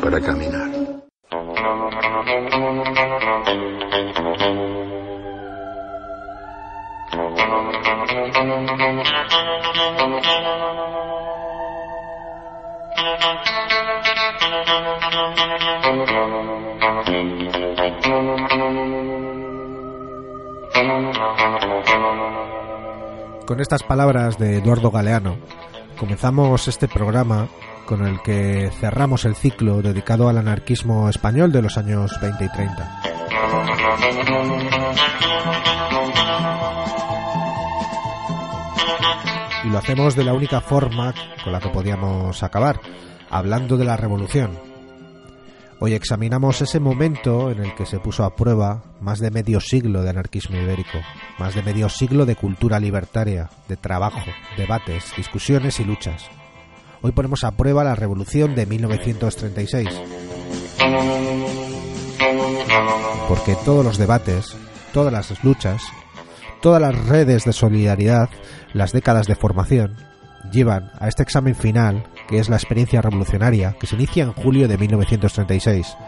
para caminar. Con estas palabras de Eduardo Galeano, comenzamos este programa con el que cerramos el ciclo dedicado al anarquismo español de los años 20 y 30. Y lo hacemos de la única forma con la que podíamos acabar, hablando de la revolución. Hoy examinamos ese momento en el que se puso a prueba más de medio siglo de anarquismo ibérico, más de medio siglo de cultura libertaria, de trabajo, debates, discusiones y luchas. Hoy ponemos a prueba la revolución de 1936. Porque todos los debates, todas las luchas, todas las redes de solidaridad, las décadas de formación, llevan a este examen final, que es la experiencia revolucionaria, que se inicia en julio de 1936.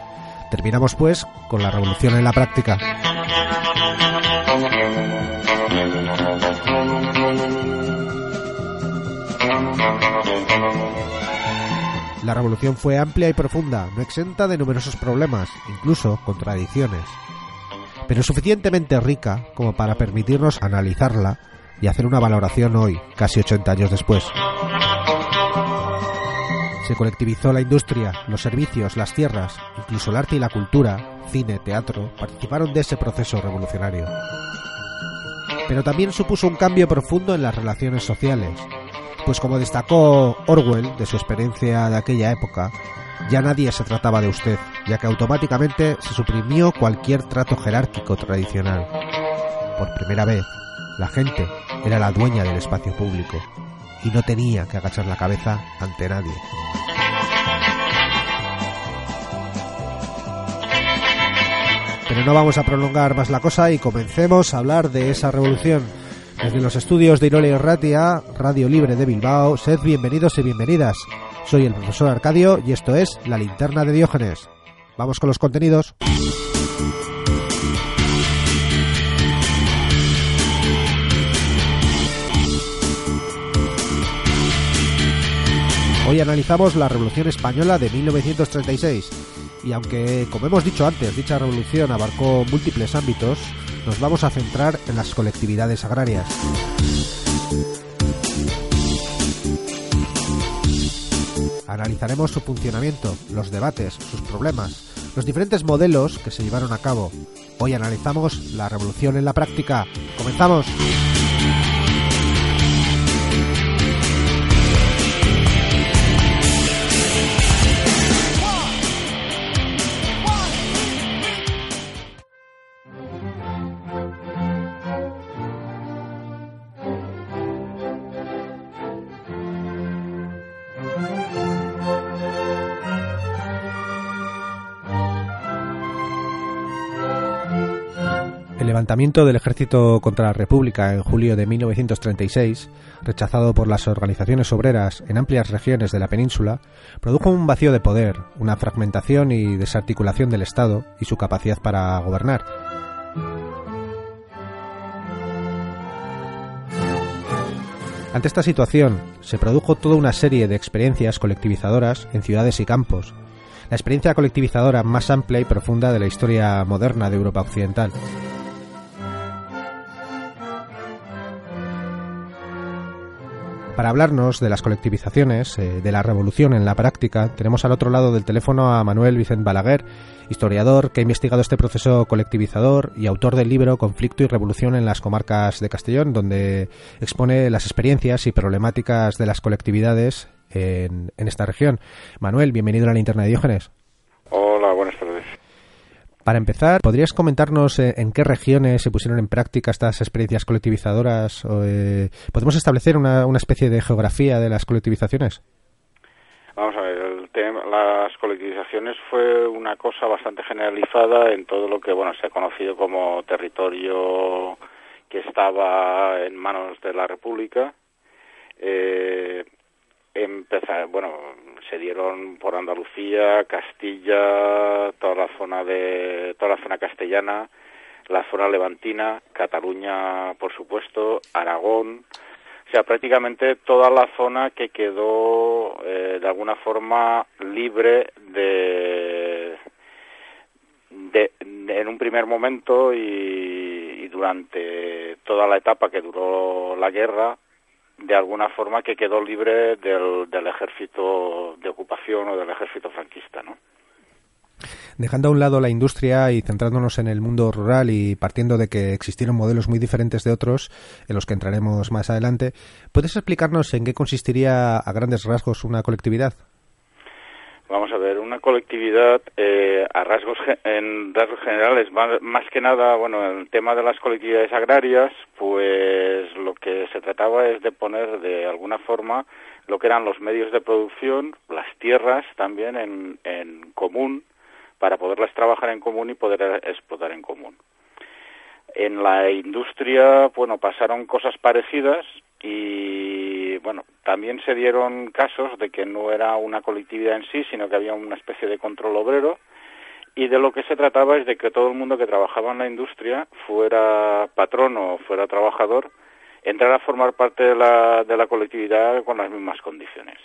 Terminamos pues con la revolución en la práctica. La revolución fue amplia y profunda, no exenta de numerosos problemas, incluso contradicciones, pero suficientemente rica como para permitirnos analizarla y hacer una valoración hoy, casi 80 años después. Se colectivizó la industria, los servicios, las tierras, incluso el arte y la cultura, cine, teatro, participaron de ese proceso revolucionario. Pero también supuso un cambio profundo en las relaciones sociales, pues como destacó Orwell de su experiencia de aquella época, ya nadie se trataba de usted, ya que automáticamente se suprimió cualquier trato jerárquico tradicional. Por primera vez, la gente era la dueña del espacio público y no tenía que agachar la cabeza ante nadie. Pero no vamos a prolongar más la cosa y comencemos a hablar de esa revolución. Desde los estudios de Irole Ratia, Radio Libre de Bilbao, sed bienvenidos y bienvenidas. Soy el profesor Arcadio y esto es La Linterna de Diógenes. Vamos con los contenidos. Hoy analizamos la Revolución Española de 1936 y aunque, como hemos dicho antes, dicha revolución abarcó múltiples ámbitos, nos vamos a centrar en las colectividades agrarias. Analizaremos su funcionamiento, los debates, sus problemas, los diferentes modelos que se llevaron a cabo. Hoy analizamos la revolución en la práctica. ¡Comenzamos! Levantamiento del ejército contra la República en julio de 1936, rechazado por las organizaciones obreras en amplias regiones de la península, produjo un vacío de poder, una fragmentación y desarticulación del Estado y su capacidad para gobernar. Ante esta situación, se produjo toda una serie de experiencias colectivizadoras en ciudades y campos, la experiencia colectivizadora más amplia y profunda de la historia moderna de Europa Occidental. Para hablarnos de las colectivizaciones, eh, de la revolución en la práctica, tenemos al otro lado del teléfono a Manuel Vicente Balaguer, historiador que ha investigado este proceso colectivizador y autor del libro Conflicto y Revolución en las comarcas de Castellón, donde expone las experiencias y problemáticas de las colectividades en, esta región. Manuel, bienvenido a la linterna de Diógenes. buenas tardes. Para empezar, ¿podrías comentarnos eh, en qué regiones se pusieron en práctica estas experiencias colectivizadoras? Eh, ¿Podemos establecer una, una especie de geografía de las colectivizaciones? Vamos a ver, el tema, las colectivizaciones fue una cosa bastante generalizada en todo lo que bueno se ha conocido como territorio que estaba en manos de la República. Eh, empezar, bueno, se dieron por Andalucía, Castilla, toda la zona de toda la zona castellana, la zona levantina, Cataluña, por supuesto, Aragón, o sea, prácticamente toda la zona que quedó eh, de alguna forma libre de, de, en un primer momento y, y durante toda la etapa que duró la guerra de alguna forma que quedó libre del, ejército de ocupación o del ejército franquista, ¿no? Dejando a un lado la industria y centrándonos en el mundo rural y partiendo de que existieron modelos muy diferentes de otros, en los que entraremos más adelante, ¿puedes explicarnos en qué consistiría a grandes rasgos una colectividad? Vamos a ver, una colectividad eh, a rasgos en rasgos generales, más, que nada, bueno, el tema de las colectividades agrarias, pues lo que se trataba es de poner de alguna forma lo que eran los medios de producción, las tierras también en, en común, para poderlas trabajar en común y poder explotar en común. En la industria, bueno, pasaron cosas parecidas y bueno, también se dieron casos de que no era una colectividad en sí, sino que había una especie de control obrero y de lo que se trataba es de que todo el mundo que trabajaba en la industria, fuera patrón o fuera trabajador, entrara a formar parte de la, de la colectividad con las mismas condiciones.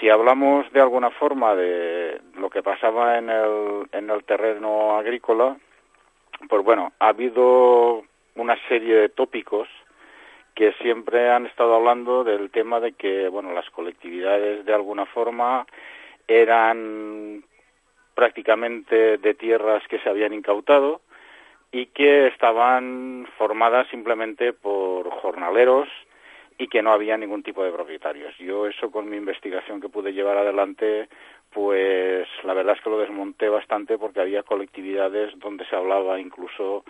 Si hablamos de alguna forma de lo que pasaba en el, en el terreno agrícola, pues bueno, ha habido una serie de tópicos que siempre han estado hablando del tema de que, bueno, las colectividades de alguna forma eran prácticamente de tierras que se habían incautado y que estaban formadas simplemente por jornaleros y que no había ningún tipo de propietarios. Yo eso con mi investigación que pude llevar adelante, pues la verdad es que lo desmonté bastante porque había colectividades donde se hablaba incluso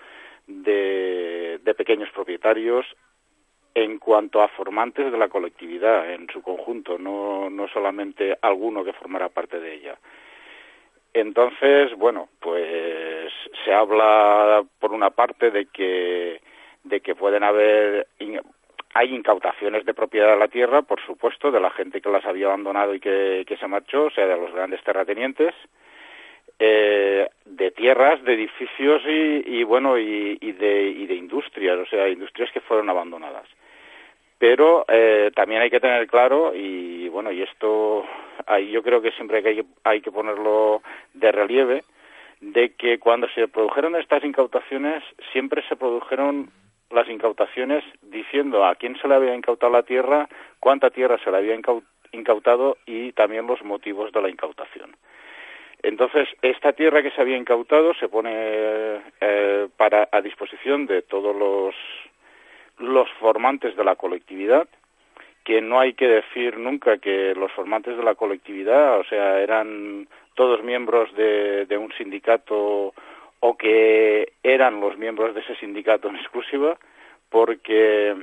de, de pequeños propietarios en cuanto a formantes de la colectividad en su conjunto, no, no solamente alguno que formara parte de ella. Entonces, bueno, pues se habla por una parte de que de que pueden haber hay incautaciones de propiedad de la tierra, por supuesto, de la gente que las había abandonado y que, se marchó, o sea, de los grandes terratenientes, eh, de tierras, de edificios y, y bueno, y, de, y de industrias, o sea, industrias que fueron abandonadas pero eh, también hay que tener claro y bueno y esto ahí yo creo que siempre hay que, hay que ponerlo de relieve de que cuando se produjeron estas incautaciones siempre se produjeron las incautaciones diciendo a quién se le había incautado la tierra, cuánta tierra se le había incautado y también los motivos de la incautación. Entonces, esta tierra que se había incautado se pone eh, para a disposición de todos los los formantes de la colectividad, que no hay que decir nunca que los formantes de la colectividad, o sea, eran todos miembros de, de un sindicato o que eran los miembros de ese sindicato en exclusiva, porque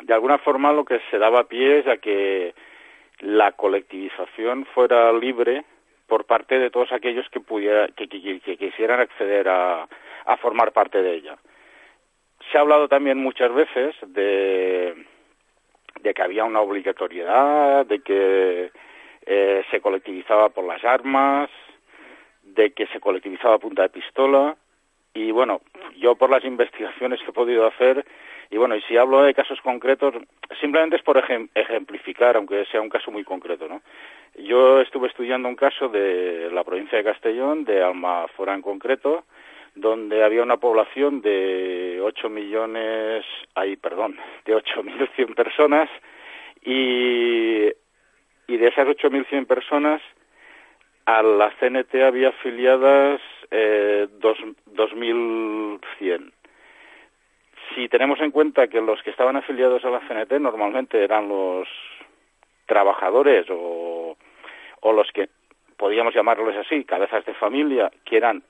de alguna forma lo que se daba pie es a que la colectivización fuera libre por parte de todos aquellos que, pudiera, que, quisieran acceder a, a formar parte de ella. Se ha hablado también muchas veces de, que había una obligatoriedad, de que eh, se colectivizaba por las armas, de que se colectivizaba a punta de pistola. Y bueno, yo por las investigaciones que he podido hacer, y bueno, y si hablo de casos concretos, simplemente es por ejemplificar, aunque sea un caso muy concreto, ¿no? Yo estuve estudiando un caso de la provincia de Castellón, de Almafora en concreto, donde había una población de 8 millones, ay, perdón, de 8.100 personas y, y de esas 8.100 personas a la CNT había afiliadas eh, 2.100. Si tenemos en cuenta que los que estaban afiliados a la CNT normalmente eran los trabajadores o, o los que podíamos llamarlos así, cabezas de familia, que eran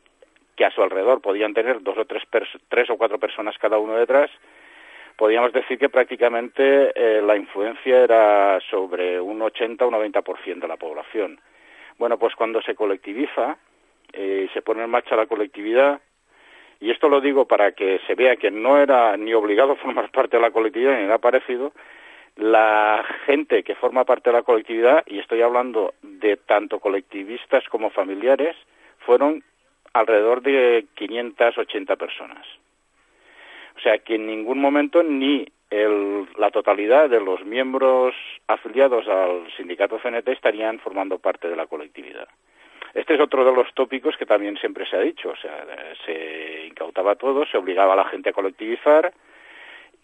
que a su alrededor podían tener dos o tres, tres o cuatro personas cada uno detrás, podríamos decir que prácticamente eh, la influencia era sobre un 80 o un 90% de la población. Bueno, pues cuando se colectiviza, eh, se pone en marcha la colectividad, y esto lo digo para que se vea que no era ni obligado a formar parte de la colectividad ni nada parecido, la gente que forma parte de la colectividad, y estoy hablando de tanto colectivistas como familiares, fueron alrededor de 580 personas. O sea que en ningún momento ni la totalidad de los miembros afiliados al sindicato CNT estarían formando parte de la colectividad. Este es otro de los tópicos que también siempre se ha dicho, o sea, se incautaba todo, se obligaba a la gente a colectivizar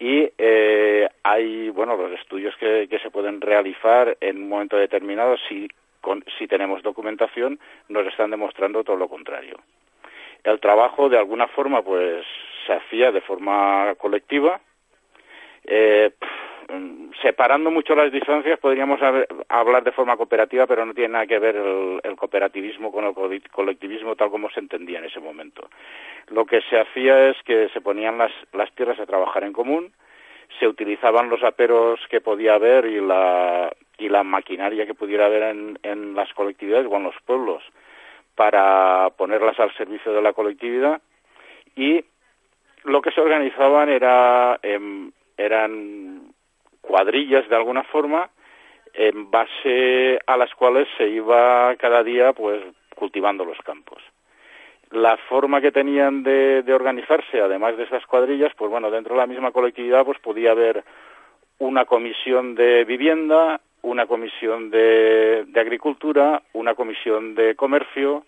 y eh, hay, bueno, los estudios que, se pueden realizar en un momento determinado, si, si tenemos documentación, nos están demostrando todo lo contrario. El trabajo, de alguna forma, pues se hacía de forma colectiva. Eh, separando mucho las distancias, podríamos hablar de forma cooperativa, pero no tiene nada que ver el, cooperativismo con el colectivismo tal como se entendía en ese momento. Lo que se hacía es que se ponían las, las tierras a trabajar en común, se utilizaban los aperos que podía haber y la, y la maquinaria que pudiera haber en, en las colectividades o en los pueblos para ponerlas al servicio de la colectividad y lo que se organizaban era, em, eran cuadrillas de alguna forma en base a las cuales se iba cada día pues cultivando los campos. La forma que tenían de, organizarse, además de esas cuadrillas, pues bueno, dentro de la misma colectividad pues podía haber una comisión de vivienda, una comisión de, de agricultura, una comisión de comercio,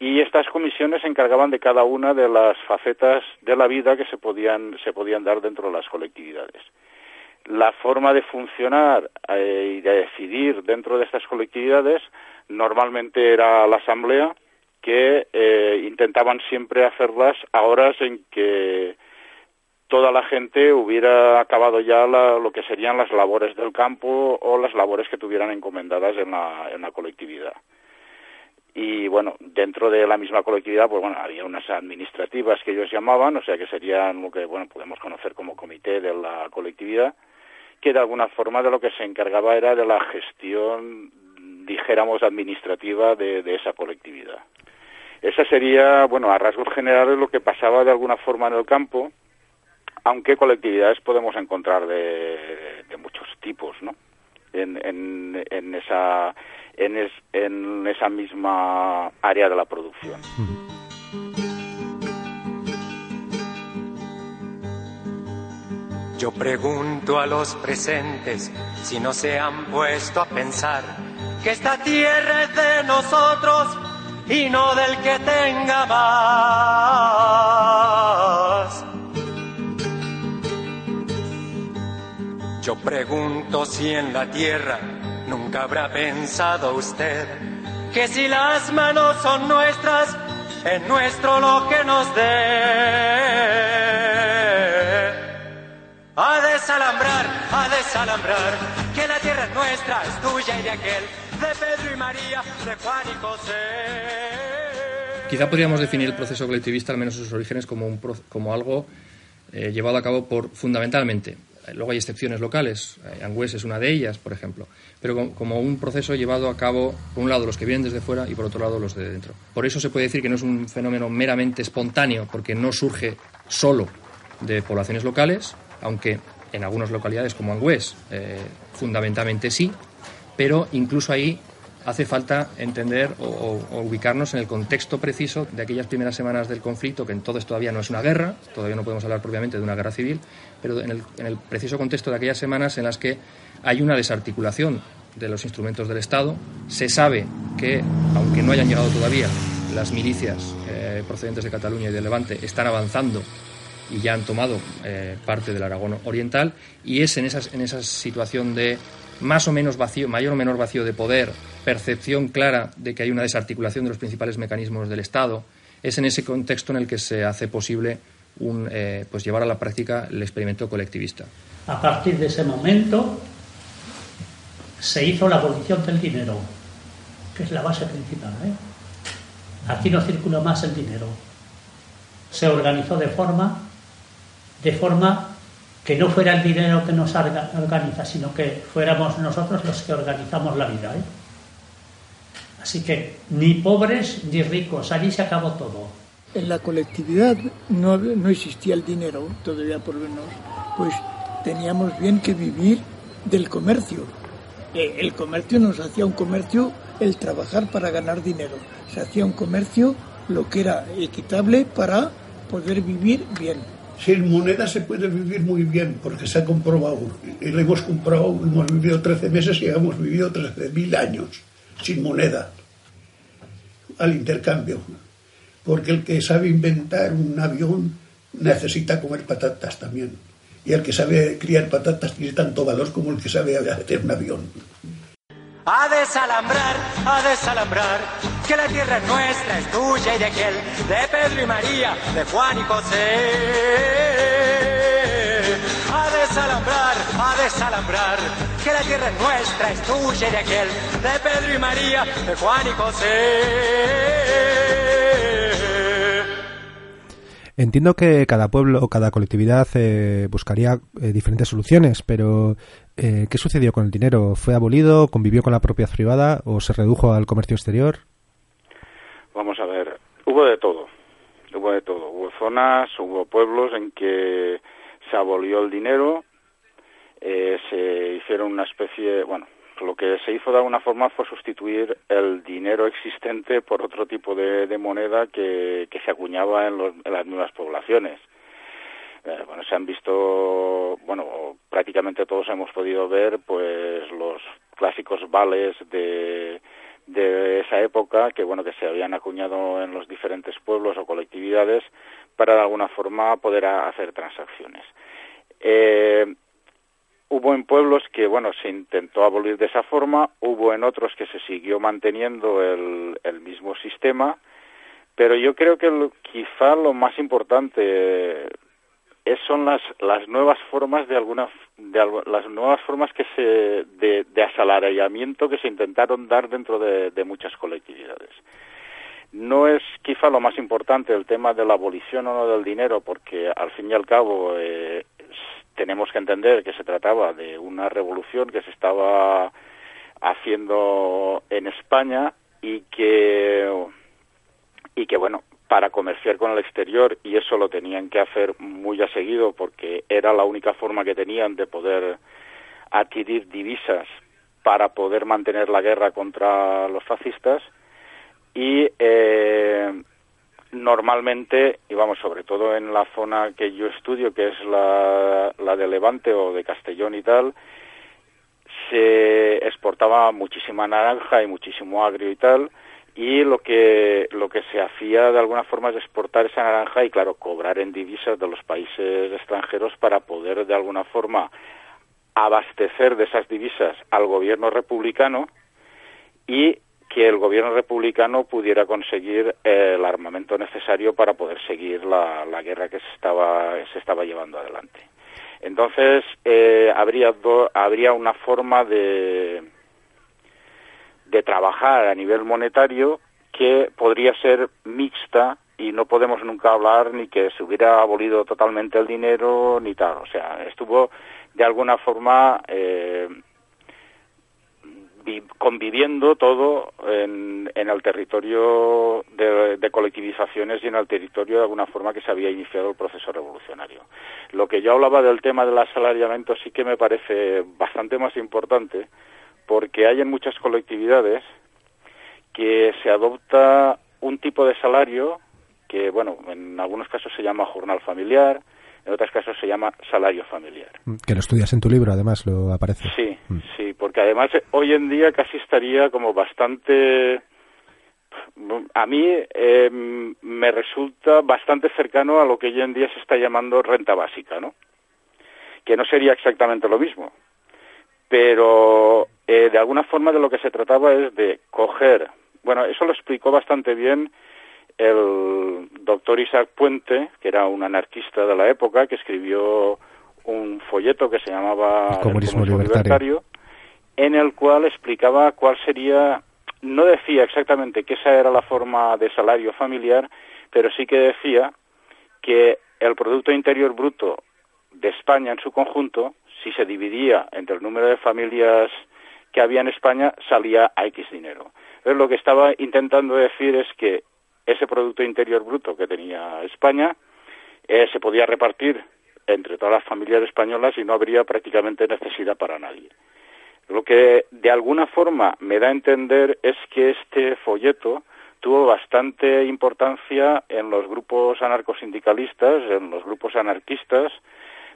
y estas comisiones se encargaban de cada una de las facetas de la vida que se podían, se podían dar dentro de las colectividades. La forma de funcionar eh, y de decidir dentro de estas colectividades normalmente era la asamblea que eh, intentaban siempre hacerlas a horas en que toda la gente hubiera acabado ya lo que serían las labores del campo o las labores que tuvieran encomendadas en la colectividad y bueno, dentro de la misma colectividad, pues bueno, había unas administrativas que ellos llamaban, o sea que serían lo que, bueno, podemos conocer como comité de la colectividad, que de alguna forma de lo que se encargaba era de la gestión, dijéramos, administrativa de, esa colectividad. Esa sería, bueno, a rasgos generales lo que pasaba de alguna forma en el campo, aunque colectividades podemos encontrar de, muchos tipos, ¿no? En, en, esa en, en esa misma área de la producción. Yo pregunto a los presentes si no se han puesto a pensar que esta tierra es de nosotros y no del que tenga más. Yo pregunto si en la tierra Nunca habrá pensado usted que si las manos son nuestras, es nuestro lo que nos dé. A desalambrar, a desalambrar, que la tierra es nuestra, es tuya y de aquel, de Pedro y María, de Juan y José. Quizá podríamos definir el proceso colectivista, al menos sus orígenes, como, un, como algo eh, llevado a cabo por fundamentalmente Luego hay excepciones locales, eh, Angües es una de ellas, por ejemplo, pero como un proceso llevado a cabo, por un lado, los que vienen desde fuera y por otro lado, los de dentro. Por eso se puede decir que no es un fenómeno meramente espontáneo, porque no surge solo de poblaciones locales, aunque en algunas localidades como Angües eh, fundamentalmente sí, pero incluso ahí hace falta entender o, ubicarnos en el contexto preciso de aquellas primeras semanas del conflicto, que en esto todavía no es una guerra, todavía no podemos hablar propiamente de una guerra civil, pero en el, preciso contexto de aquellas semanas en las que hay una desarticulación de los instrumentos del Estado. Se sabe que, aunque no hayan llegado todavía, las milicias eh, procedentes de Cataluña y de Levante están avanzando y ya han tomado eh, parte del Aragón Oriental, y es en esa situación de más o menos vacío, mayor o menor vacío de poder, percepción clara de que hay una desarticulación de los principales mecanismos del Estado, es en ese contexto en el que se hace posible un, eh, pues llevar a la práctica el experimento colectivista. A partir de ese momento se hizo la abolición del dinero que es la base principal. ¿eh? Aquí no circula más el dinero. Se organizó de forma, de forma que no fuera el dinero que nos organiza, sino que fuéramos nosotros los que organizamos la vida. ¿eh? Así que ni pobres ni ricos, allí se acabó todo. En la colectividad no, no existía el dinero, todavía por lo menos, pues teníamos bien que vivir del comercio. Eh, el comercio nos hacía un comercio el trabajar para ganar dinero. Se hacía un comercio lo que era equitable para poder vivir bien. Sin moneda se puede vivir muy bien, porque se ha comprobado. Y lo hemos comprobado, hemos vivido 13 meses y hemos vivido 13.000 años sin moneda al intercambio. Porque el que sabe inventar un avión necesita comer patatas también. Y el que sabe criar patatas tiene tanto valor como el que sabe hacer un avión. A desalambrar, a desalambrar, que la tierra es nuestra, es tuya y de aquel, de Pedro y María, de Juan y José. A desalambrar, a desalambrar, que la tierra es nuestra, es tuya y de aquel, de Pedro y María, de Juan y José. Entiendo que cada pueblo o cada colectividad eh, buscaría eh, diferentes soluciones, pero eh, ¿qué sucedió con el dinero? ¿Fue abolido, convivió con la propiedad privada o se redujo al comercio exterior? Vamos a ver, hubo de todo, hubo de todo. Hubo zonas, hubo pueblos en que se abolió el dinero, se hicieron una especie, bueno, lo que se hizo de alguna forma fue sustituir el dinero existente por otro tipo de, moneda que, se acuñaba en, las nuevas poblaciones. Eh, bueno, se han visto, bueno, prácticamente todos hemos podido ver, pues, los clásicos vales de, de esa época que, bueno, que se habían acuñado en los diferentes pueblos o colectividades para de alguna forma poder hacer transacciones. Eh, Hubo en pueblos que, bueno, se intentó abolir de esa forma, hubo en otros que se siguió manteniendo el, mismo sistema, pero yo creo que quizá lo más importante es, son las, las nuevas formas de alguna de, las nuevas formas que se de, de asalariamiento que se intentaron dar dentro de, de muchas colectividades. No es quizá lo más importante el tema de la abolición o no del dinero, porque al fin y al cabo eh, tenemos que entender que se trataba de una revolución que se estaba haciendo en España y que y que bueno para comerciar con el exterior y eso lo tenían que hacer muy a seguido porque era la única forma que tenían de poder adquirir divisas para poder mantener la guerra contra los fascistas. Y eh, normalmente, y vamos, sobre todo en la zona que yo estudio, que es la, de Levante o de Castellón y tal, se exportaba muchísima naranja y muchísimo agrio y tal, y lo que lo que se hacía de alguna forma es exportar esa naranja y claro cobrar en divisas de los países extranjeros para poder de alguna forma abastecer de esas divisas al gobierno republicano y que el gobierno republicano pudiera conseguir eh, el armamento necesario para poder seguir la, guerra que se estaba, se estaba llevando adelante. Entonces, eh, habría, habría una forma de, de trabajar a nivel monetario que podría ser mixta y no podemos nunca hablar ni que se hubiera abolido totalmente el dinero ni tal. O sea, estuvo de alguna forma eh, conviviendo todo en, el territorio de, colectivizaciones y en el territorio de alguna forma que se había iniciado el proceso revolucionario. Lo que yo hablaba del tema del asalariamiento sí que me parece bastante más importante porque hay en muchas colectividades que se adopta un tipo de salario que, bueno, en algunos casos se llama jornal familiar, en otros casos se llama salario familiar. Mm, que lo estudias en tu libro, además, lo aparece. Sí, mm. sí, porque además eh, hoy en día casi estaría como bastante... A mí eh, me resulta bastante cercano a lo que hoy en día se está llamando renta básica, ¿no? Que no sería exactamente lo mismo. Pero eh, de alguna forma de lo que se trataba es de coger... Bueno, eso lo explicó bastante bien el doctor Isaac Puente, que era un anarquista de la época, que escribió un folleto que se llamaba el comunismo, libertario. en el cual explicaba cuál sería no decía exactamente que esa era la forma de salario familiar, pero sí que decía que el Producto Interior Bruto de España en su conjunto, si se dividía entre el número de familias que había en España, salía a X dinero. Entonces, lo que estaba intentando decir es que ese Producto Interior Bruto que tenía España eh, se podía repartir entre todas las familias españolas y no habría prácticamente necesidad para nadie. Lo que de alguna forma me da a entender es que este folleto tuvo bastante importancia en los grupos anarcosindicalistas, en los grupos anarquistas,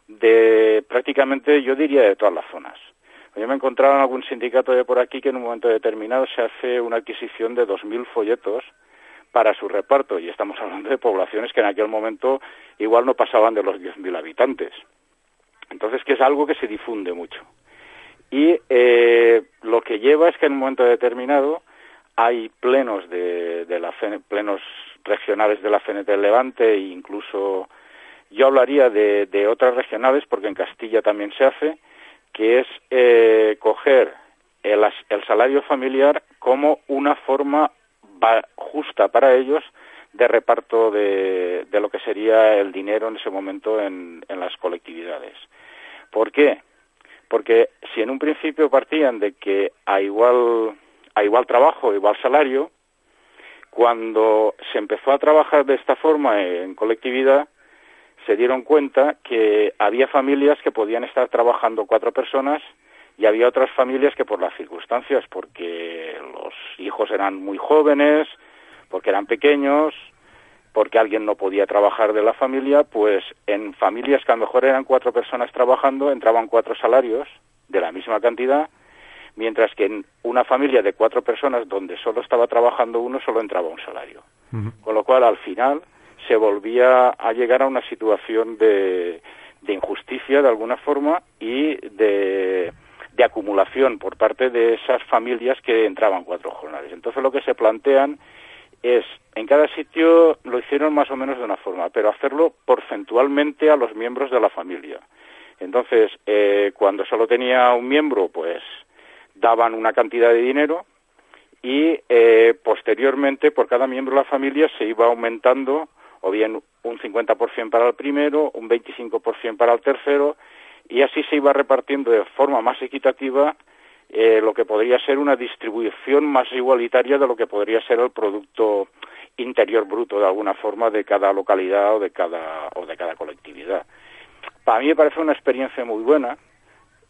de prácticamente, yo diría, de todas las zonas. Yo me encontraba en algún sindicato de por aquí que en un momento determinado se hace una adquisición de 2.000 folletos para su reparto, y estamos hablando de poblaciones que en aquel momento igual no pasaban de los 10.000 habitantes. Entonces, que es algo que se difunde mucho. Y eh, lo que lleva es que en un momento determinado hay plenos de, la plenos regionales de la CNT Levante e incluso yo hablaría de, otras regionales porque en Castilla también se hace que es eh, coger el, el, salario familiar como una forma justa para ellos de reparto de, de, lo que sería el dinero en ese momento en, en las colectividades. ¿Por qué? Porque si en un principio partían de que a igual, a igual trabajo, igual salario, cuando se empezó a trabajar de esta forma en colectividad, se dieron cuenta que había familias que podían estar trabajando cuatro personas y había otras familias que por las circunstancias, porque los hijos eran muy jóvenes, porque eran pequeños, porque alguien no podía trabajar de la familia, pues en familias que a lo mejor eran cuatro personas trabajando, entraban cuatro salarios de la misma cantidad, mientras que en una familia de cuatro personas donde solo estaba trabajando uno, solo entraba un salario. Con lo cual, al final, se volvía a llegar a una situación de, de injusticia, de alguna forma, y de, de acumulación por parte de esas familias que entraban cuatro jornales. Entonces, lo que se plantean es, en cada sitio lo hicieron más o menos de una forma, pero hacerlo porcentualmente a los miembros de la familia. Entonces, eh, cuando solo tenía un miembro, pues daban una cantidad de dinero y eh, posteriormente por cada miembro de la familia se iba aumentando o bien un 50% para el primero, un 25% para el tercero y así se iba repartiendo de forma más equitativa eh, lo que podría ser una distribución más igualitaria de lo que podría ser el producto interior bruto de alguna forma de cada localidad o de cada o de cada colectividad. Para mí me parece una experiencia muy buena.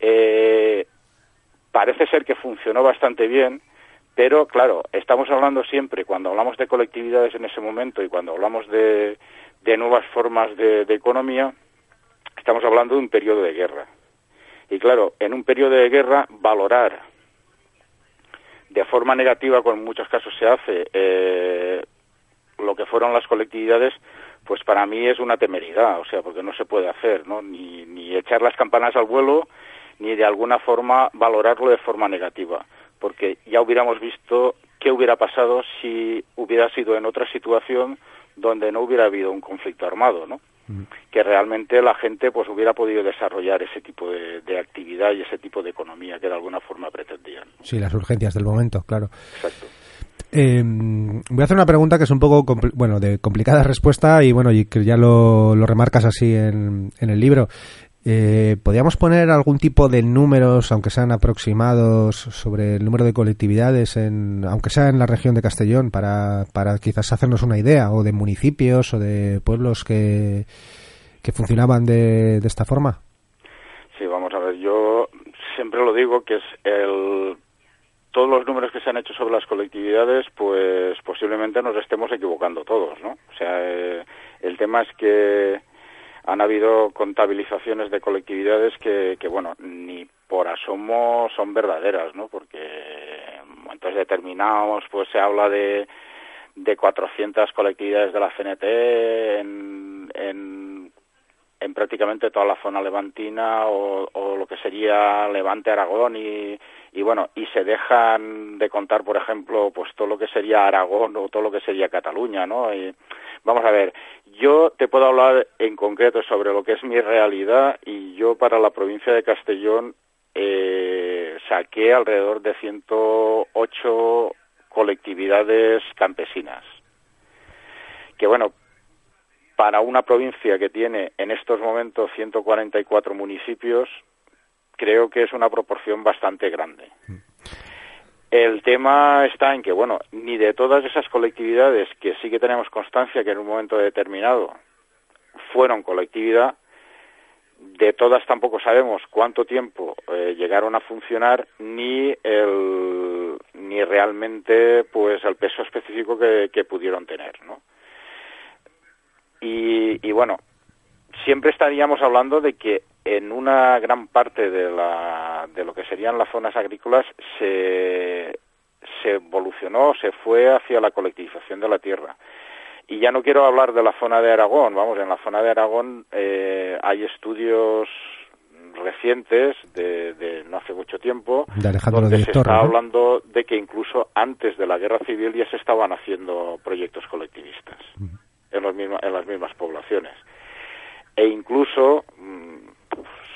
Eh, parece ser que funcionó bastante bien, pero claro, estamos hablando siempre cuando hablamos de colectividades en ese momento y cuando hablamos de, de nuevas formas de economía, estamos hablando de un periodo de guerra y claro, en un periodo de guerra, valorar de forma negativa, como en muchos casos se hace, eh, lo que fueron las colectividades, pues para mí es una temeridad, o sea, porque no se puede hacer, ¿no? Ni, ni echar las campanas al vuelo, ni de alguna forma valorarlo de forma negativa, porque ya hubiéramos visto qué hubiera pasado si hubiera sido en otra situación donde no hubiera habido un conflicto armado, ¿no? que realmente la gente pues hubiera podido desarrollar ese tipo de, actividad y ese tipo de economía que de alguna forma pretendían. Sí, las urgencias del momento, claro. Exacto. Eh, voy a hacer una pregunta que es un poco, bueno, de complicada respuesta y bueno, y que ya lo, remarcas así en, en el libro. Eh, ¿Podríamos poner algún tipo de números, aunque sean aproximados, sobre el número de colectividades, en, aunque sea en la región de Castellón, para, para quizás hacernos una idea, o de municipios o de pueblos que, que funcionaban de, de esta forma? Sí, vamos a ver, yo siempre lo digo que es el todos los números que se han hecho sobre las colectividades, pues posiblemente nos estemos equivocando todos, ¿no? O sea, eh, el tema es que han habido contabilizaciones de colectividades que, bueno, ni por asomo son verdaderas, ¿no? Porque en momentos determinados, pues se habla de, de 400 colectividades de la CNT en, en, en prácticamente toda la zona levantina o, o lo que sería Levante, Aragón y, y bueno, y se dejan de contar, por ejemplo, pues todo lo que sería Aragón o todo lo que sería Cataluña, ¿no? Y, vamos a ver, yo te puedo hablar en concreto sobre lo que es mi realidad y yo para la provincia de Castellón eh, saqué alrededor de 108 colectividades campesinas. Que bueno, para una provincia que tiene en estos momentos 144 municipios, creo que es una proporción bastante grande. El tema está en que, bueno, ni de todas esas colectividades que sí que tenemos constancia que en un momento determinado fueron colectividad, de todas tampoco sabemos cuánto tiempo eh, llegaron a funcionar ni el ni realmente pues el peso específico que, que pudieron tener, ¿no? Y, y bueno, siempre estaríamos hablando de que en una gran parte de, la, de lo que serían las zonas agrícolas se, se evolucionó, se fue hacia la colectivización de la tierra. Y ya no quiero hablar de la zona de Aragón, vamos, en la zona de Aragón eh, hay estudios recientes de, de, no hace mucho tiempo de Alejandro donde se está ¿no? hablando de que incluso antes de la guerra civil ya se estaban haciendo proyectos colectivistas en, los misma, en las mismas poblaciones e incluso mmm,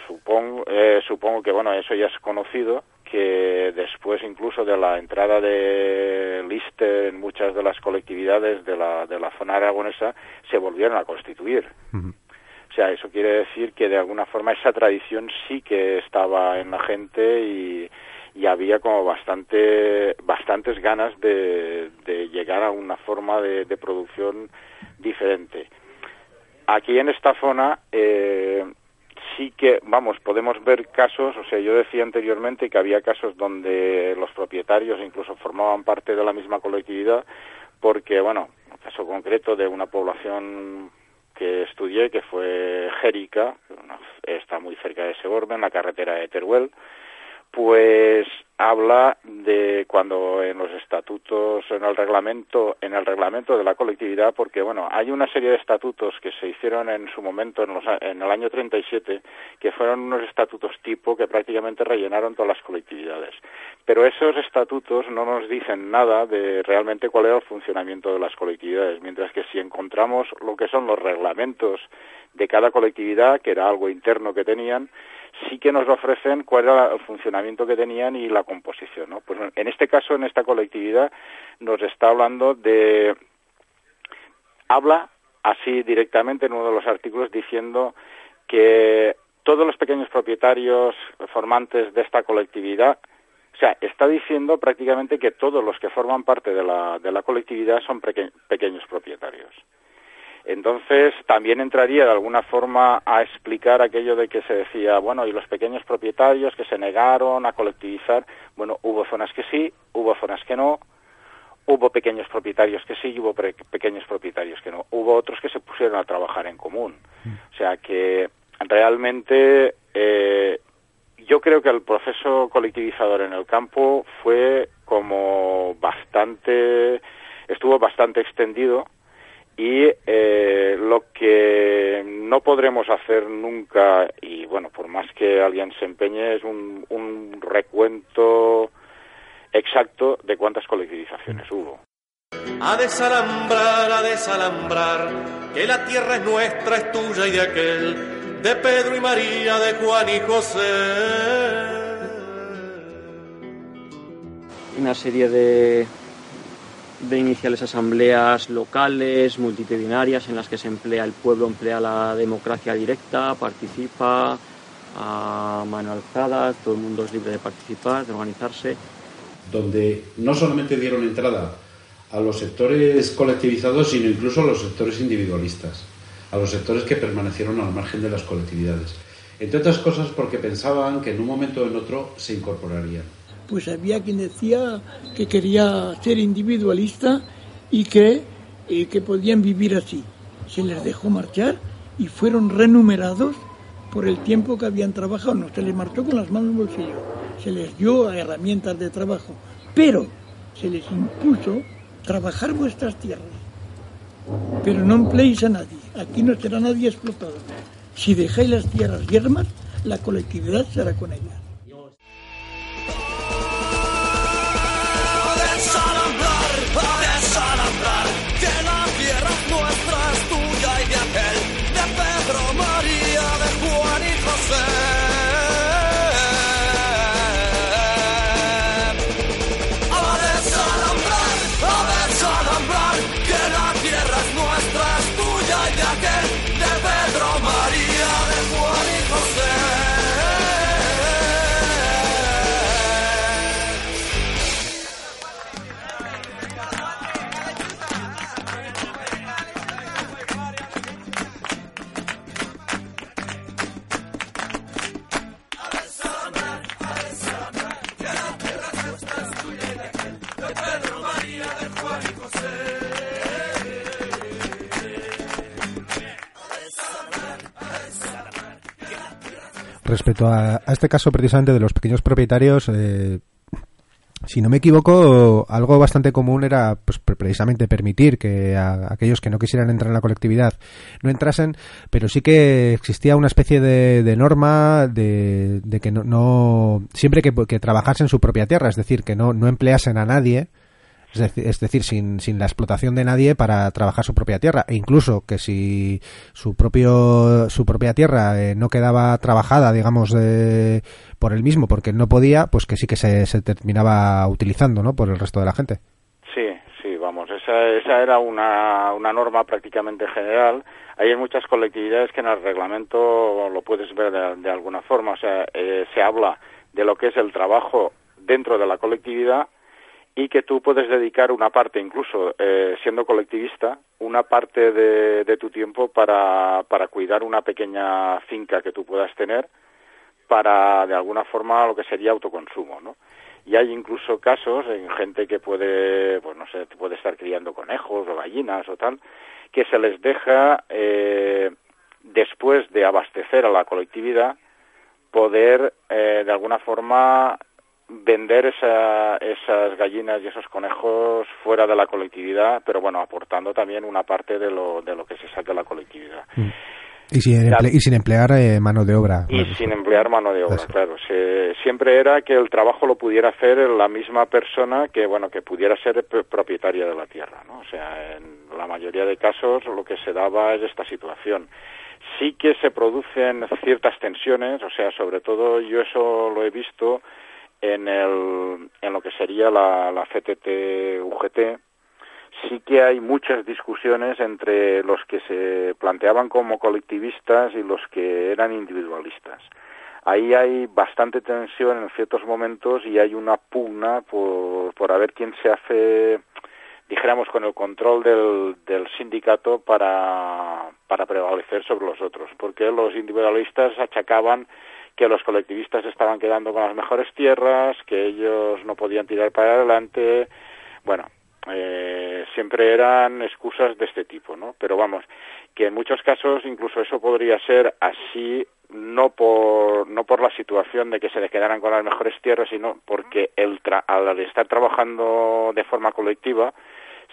supongo eh, supongo que bueno eso ya es conocido que después incluso de la entrada de Liste en muchas de las colectividades de la, de la zona aragonesa se volvieron a constituir. Uh -huh. O sea, eso quiere decir que de alguna forma esa tradición sí que estaba en la gente y, y había como bastante, bastantes ganas de, de llegar a una forma de, de, producción diferente. Aquí en esta zona eh, sí que, vamos, podemos ver casos, o sea, yo decía anteriormente que había casos donde los propietarios incluso formaban parte de la misma colectividad, porque, bueno, el caso concreto de una población que estudié, que fue Jérica, está muy cerca de Segorbe, en la carretera de Teruel, pues habla de cuando en los estatutos en el reglamento en el reglamento de la colectividad porque bueno hay una serie de estatutos que se hicieron en su momento en, los, en el año 37 que fueron unos estatutos tipo que prácticamente rellenaron todas las colectividades. Pero esos estatutos no nos dicen nada de realmente cuál era el funcionamiento de las colectividades mientras que si encontramos lo que son los reglamentos de cada colectividad que era algo interno que tenían sí que nos ofrecen cuál era el funcionamiento que tenían y la composición. Pues en este caso, en esta colectividad, nos está hablando de... Habla así directamente en uno de los artículos diciendo que todos los pequeños propietarios formantes de esta colectividad, o sea, está diciendo prácticamente que todos los que forman parte de la, de la colectividad son peque pequeños propietarios. Entonces, también entraría de alguna forma a explicar aquello de que se decía, bueno, y los pequeños propietarios que se negaron a colectivizar, bueno, hubo zonas que sí, hubo zonas que no, hubo pequeños propietarios que sí y hubo pequeños propietarios que no, hubo otros que se pusieron a trabajar en común. O sea que realmente eh, yo creo que el proceso colectivizador en el campo fue como bastante, estuvo bastante extendido y eh, lo que no podremos hacer nunca y bueno por más que alguien se empeñe es un, un recuento exacto de cuántas colectivizaciones hubo a desalambrar, a desalambrar, que la tierra es nuestra, es tuya y de aquel, de Pedro y María, de Juan y José. Una serie de, de iniciales asambleas locales, multitudinarias, en las que se emplea el pueblo, emplea la democracia directa, participa a mano alzada, todo el mundo es libre de participar, de organizarse. Donde no solamente dieron entrada a los sectores colectivizados, sino incluso a los sectores individualistas, a los sectores que permanecieron al margen de las colectividades. Entre otras cosas porque pensaban que en un momento o en otro se incorporarían pues había quien decía que quería ser individualista y que, eh, que podían vivir así. Se les dejó marchar y fueron renumerados por el tiempo que habían trabajado. No se les marchó con las manos en bolsillo, se les dio herramientas de trabajo, pero se les impuso trabajar vuestras tierras. Pero no empleéis a nadie, aquí no será nadie explotado. Si dejáis las tierras yermas, la colectividad será con ellas. Respecto a, este caso precisamente de los pequeños propietarios, eh, si no me equivoco, algo bastante común era pues, precisamente permitir que a, aquellos que no quisieran entrar en la colectividad no entrasen, pero sí que existía una especie de, norma de, de que no, no siempre que, que trabajasen en su propia tierra, es decir, que no, no empleasen a nadie es decir, sin, sin, la explotación de nadie para trabajar su propia tierra. E incluso que si su propio su propia tierra eh, no quedaba trabajada digamos por él mismo porque no podía pues que sí que se, se, terminaba utilizando no por el resto de la gente. Sí sí vamos esa esa era una, una norma prácticamente general. Hay muchas colectividades que en el reglamento lo puedes ver de, de alguna forma. O sea eh, se habla de lo que es el trabajo dentro de la colectividad y que tú puedes dedicar una parte, incluso eh, siendo colectivista, una parte de, de tu tiempo para, para, cuidar una pequeña finca que tú puedas tener para, de alguna forma, lo que sería autoconsumo, ¿no? Y hay incluso casos en gente que puede, pues no sé, puede estar criando conejos o gallinas o tal, que se les deja, eh, después de abastecer a la colectividad, poder, eh, de alguna forma, vender esa, esas gallinas y esos conejos fuera de la colectividad, pero bueno, aportando también una parte de lo, de lo que se saca de la colectividad. Mm. Y sin, emple y sin emplear eh, mano de obra. Y sin emplear mano de obra, Eso. claro. Se, siempre era que el trabajo lo pudiera hacer la misma persona que, bueno, que pudiera ser propietaria de la tierra, ¿no? O sea, en la mayoría de casos lo que se daba es esta situación sí que se producen ciertas tensiones, o sea, sobre todo yo eso lo he visto en, el, en lo que sería la, la CTT-UGT, sí que hay muchas discusiones entre los que se planteaban como colectivistas y los que eran individualistas. Ahí hay bastante tensión en ciertos momentos y hay una pugna por, por a ver quién se hace, dijéramos, con el control del, del sindicato para, para prevalecer sobre los otros, porque los individualistas achacaban que los colectivistas estaban quedando con las mejores tierras, que ellos no podían tirar para adelante. Bueno, eh, siempre eran excusas de este tipo, ¿no? Pero vamos, que en muchos casos incluso eso podría ser así no por no por la situación de que se les quedaran con las mejores tierras, sino porque el tra al estar trabajando de forma colectiva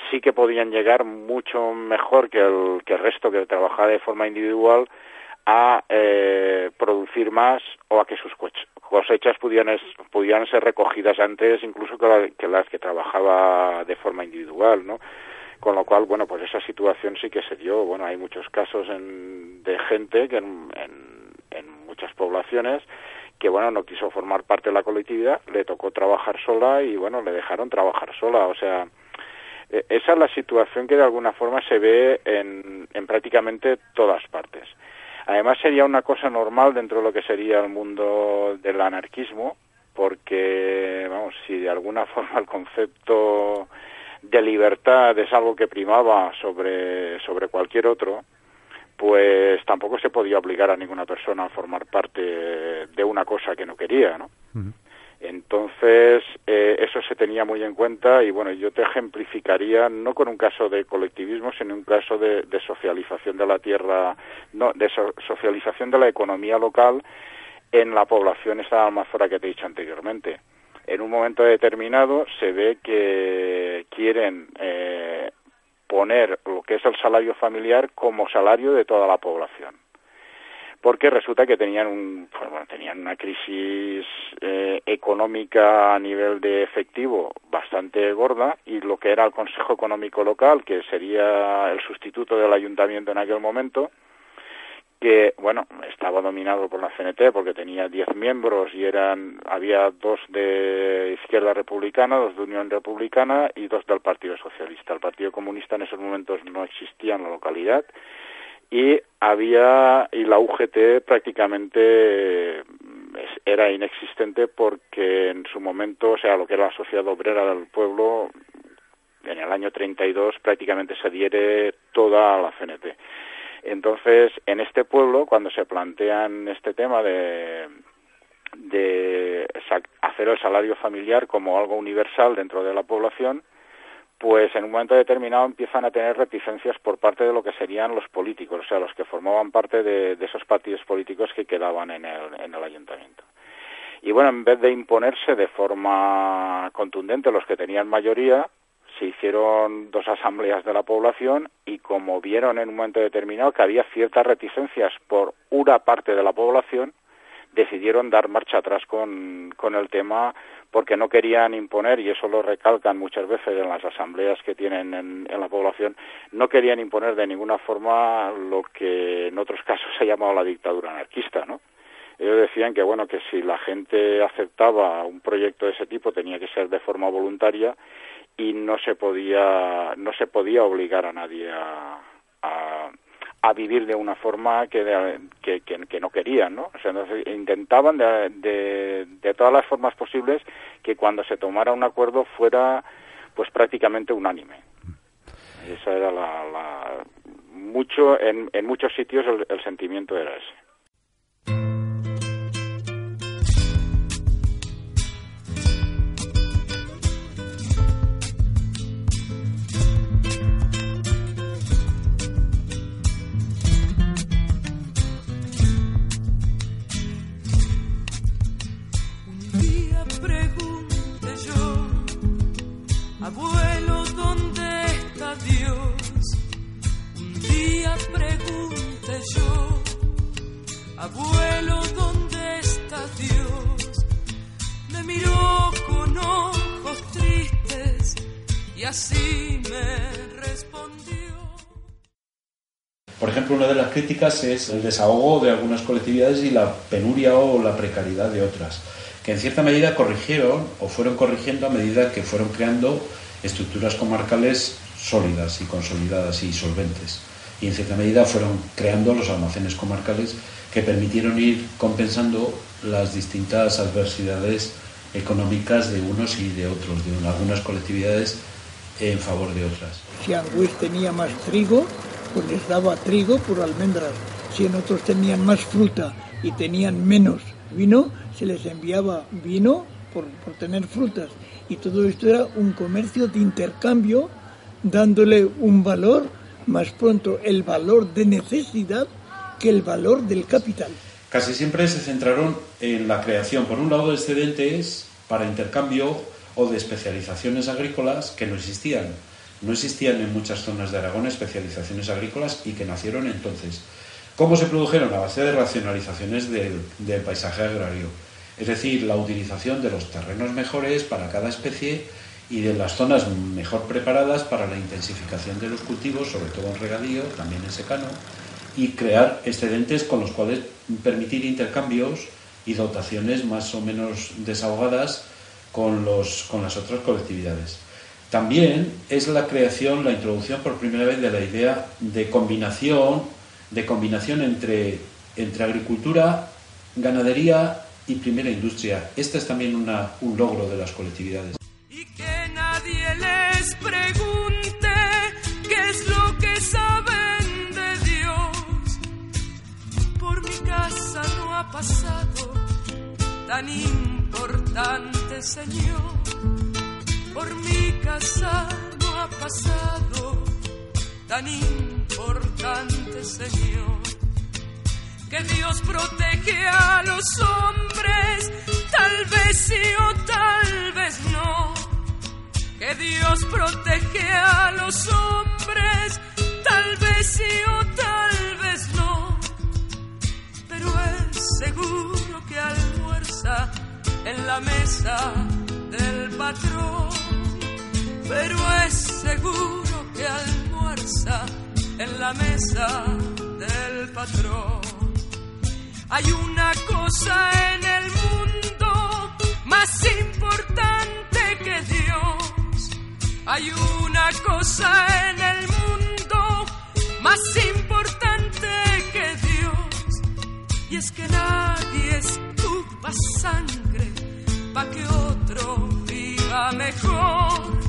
sí que podían llegar mucho mejor que el que el resto que trabajaba de forma individual a eh, producir más o a que sus cosechas pudieran, pudieran ser recogidas antes incluso que, la, que, las que trabajaba de forma individual, ¿no? Con lo cual, bueno, pues esa situación sí que se dio. Bueno, hay muchos casos en, de gente que en, muchas poblaciones que, bueno, no quiso formar parte de la colectividad, le tocó trabajar sola y, bueno, le dejaron trabajar sola. O sea, e, esa es la situación que de alguna forma se ve en, en prácticamente todas partes. Además sería una cosa normal dentro de lo que sería el mundo del anarquismo, porque, vamos, si de alguna forma el concepto de libertad es algo que primaba sobre, sobre cualquier otro, pues tampoco se podía obligar a ninguna persona a formar parte de una cosa que no quería, ¿no? Entonces, eh, eso se tenía muy en cuenta y bueno, yo te ejemplificaría no con un caso de colectivismo, sino un caso de, socialización de la tierra, no, de so, socialización de la economía local en la población esta almazora que te he dicho anteriormente. En un momento determinado se ve que quieren eh, poner lo que es el salario familiar como salario de toda la población porque resulta que tenían un bueno, tenían una crisis eh, económica a nivel de efectivo bastante gorda y lo que era el Consejo Económico Local, que sería el sustituto del ayuntamiento en aquel momento, que bueno estaba dominado por la CNT porque tenía 10 miembros y eran había dos de izquierda republicana, dos de Unión Republicana y dos del Partido Socialista. El Partido Comunista en esos momentos no existía en la localidad y había y la UGT prácticamente era inexistente porque en su momento, o sea, lo que era la sociedad obrera del pueblo en el año 32 prácticamente se adhiere toda a la CNT. Entonces, en este pueblo, cuando se plantean este tema de, de hacer el salario familiar como algo universal dentro de la población, pues en un momento determinado empiezan a tener reticencias por parte de lo que serían los políticos, o sea, los que formaban parte de, esos partidos políticos que quedaban en el, en el ayuntamiento. Y bueno, en vez de imponerse de forma contundente los que tenían mayoría, se hicieron dos asambleas de la población y como vieron en un momento determinado que había ciertas reticencias por una parte de la población, decidieron dar marcha atrás con, con el tema porque no querían imponer, y eso lo recalcan muchas veces en las asambleas que tienen en, en, la población, no querían imponer de ninguna forma lo que en otros casos se ha llamado la dictadura anarquista, ¿no? Ellos decían que bueno que si la gente aceptaba un proyecto de ese tipo tenía que ser de forma voluntaria y no se podía no se podía obligar a nadie a, a, a vivir de una forma que, que, no querían, ¿no? O sea, intentaban de, de, de, todas las formas posibles que cuando se tomara un acuerdo fuera pues prácticamente unánime. Esa era la, la mucho en, en muchos sitios el, el sentimiento era ese. Críticas es el desahogo de algunas colectividades y la penuria o la precariedad de otras que en cierta medida corrigieron o fueron corrigiendo a medida que fueron creando estructuras comarcales sólidas y consolidadas y solventes. Y en cierta medida fueron creando los almacenes comarcales que permitieron ir compensando las distintas adversidades económicas de unos y de otros, de algunas colectividades en favor de otras. Si Angüez tenía más trigo, pues les daba trigo por almendras. Si en otros tenían más fruta y tenían menos vino, se les enviaba vino por, por tener frutas. Y todo esto era un comercio de intercambio, dándole un valor, más pronto el valor de necesidad que el valor del capital. Casi siempre se centraron en la creación, por un lado, de excedentes para intercambio o de especializaciones agrícolas que no existían. No existían en muchas zonas de Aragón especializaciones agrícolas y que nacieron entonces. ¿Cómo se produjeron? A base de racionalizaciones del, paisaje agrario es decir, la utilización de los terrenos mejores para cada especie y de las zonas mejor preparadas para la intensificación de los cultivos, sobre todo en regadío, también en secano, y crear excedentes con los cuales permitir intercambios y dotaciones más o menos desahogadas con, los, con las otras colectividades. También es la creación, la introducción por primera vez de la idea de combinación, de combinación entre, entre agricultura, ganadería y primera industria. Este es también una, un logro de las colectividades. Y que nadie les pregunte qué es lo que saben de Dios. Por mi casa no ha pasado tan importante Señor. Por mi casa no ha pasado tan importante Señor que Dios protege a los hombres, tal vez sí o tal vez no. Que Dios protege a los hombres, tal vez sí o tal vez no. Pero es seguro que almuerza en la mesa del patrón. Pero es seguro que almuerza en la mesa del patrón. Hay una cosa en el mundo más importante que Dios. Hay una cosa en el mundo más importante que Dios. Y es que nadie escupa sangre para que otro viva mejor.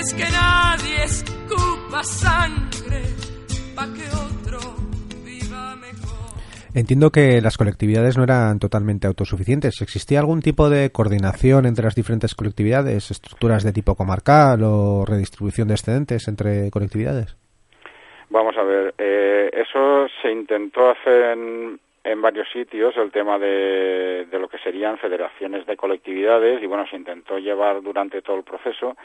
Es que nadie escupa sangre para que otro Entiendo que las colectividades no eran totalmente autosuficientes. ¿Existía algún tipo de coordinación entre las diferentes colectividades, estructuras de tipo comarcal o redistribución de excedentes entre colectividades? Vamos a ver, eh, eso se intentó hacer en, en varios sitios, el tema de, de lo que serían federaciones de colectividades, y bueno, se intentó llevar durante todo el proceso,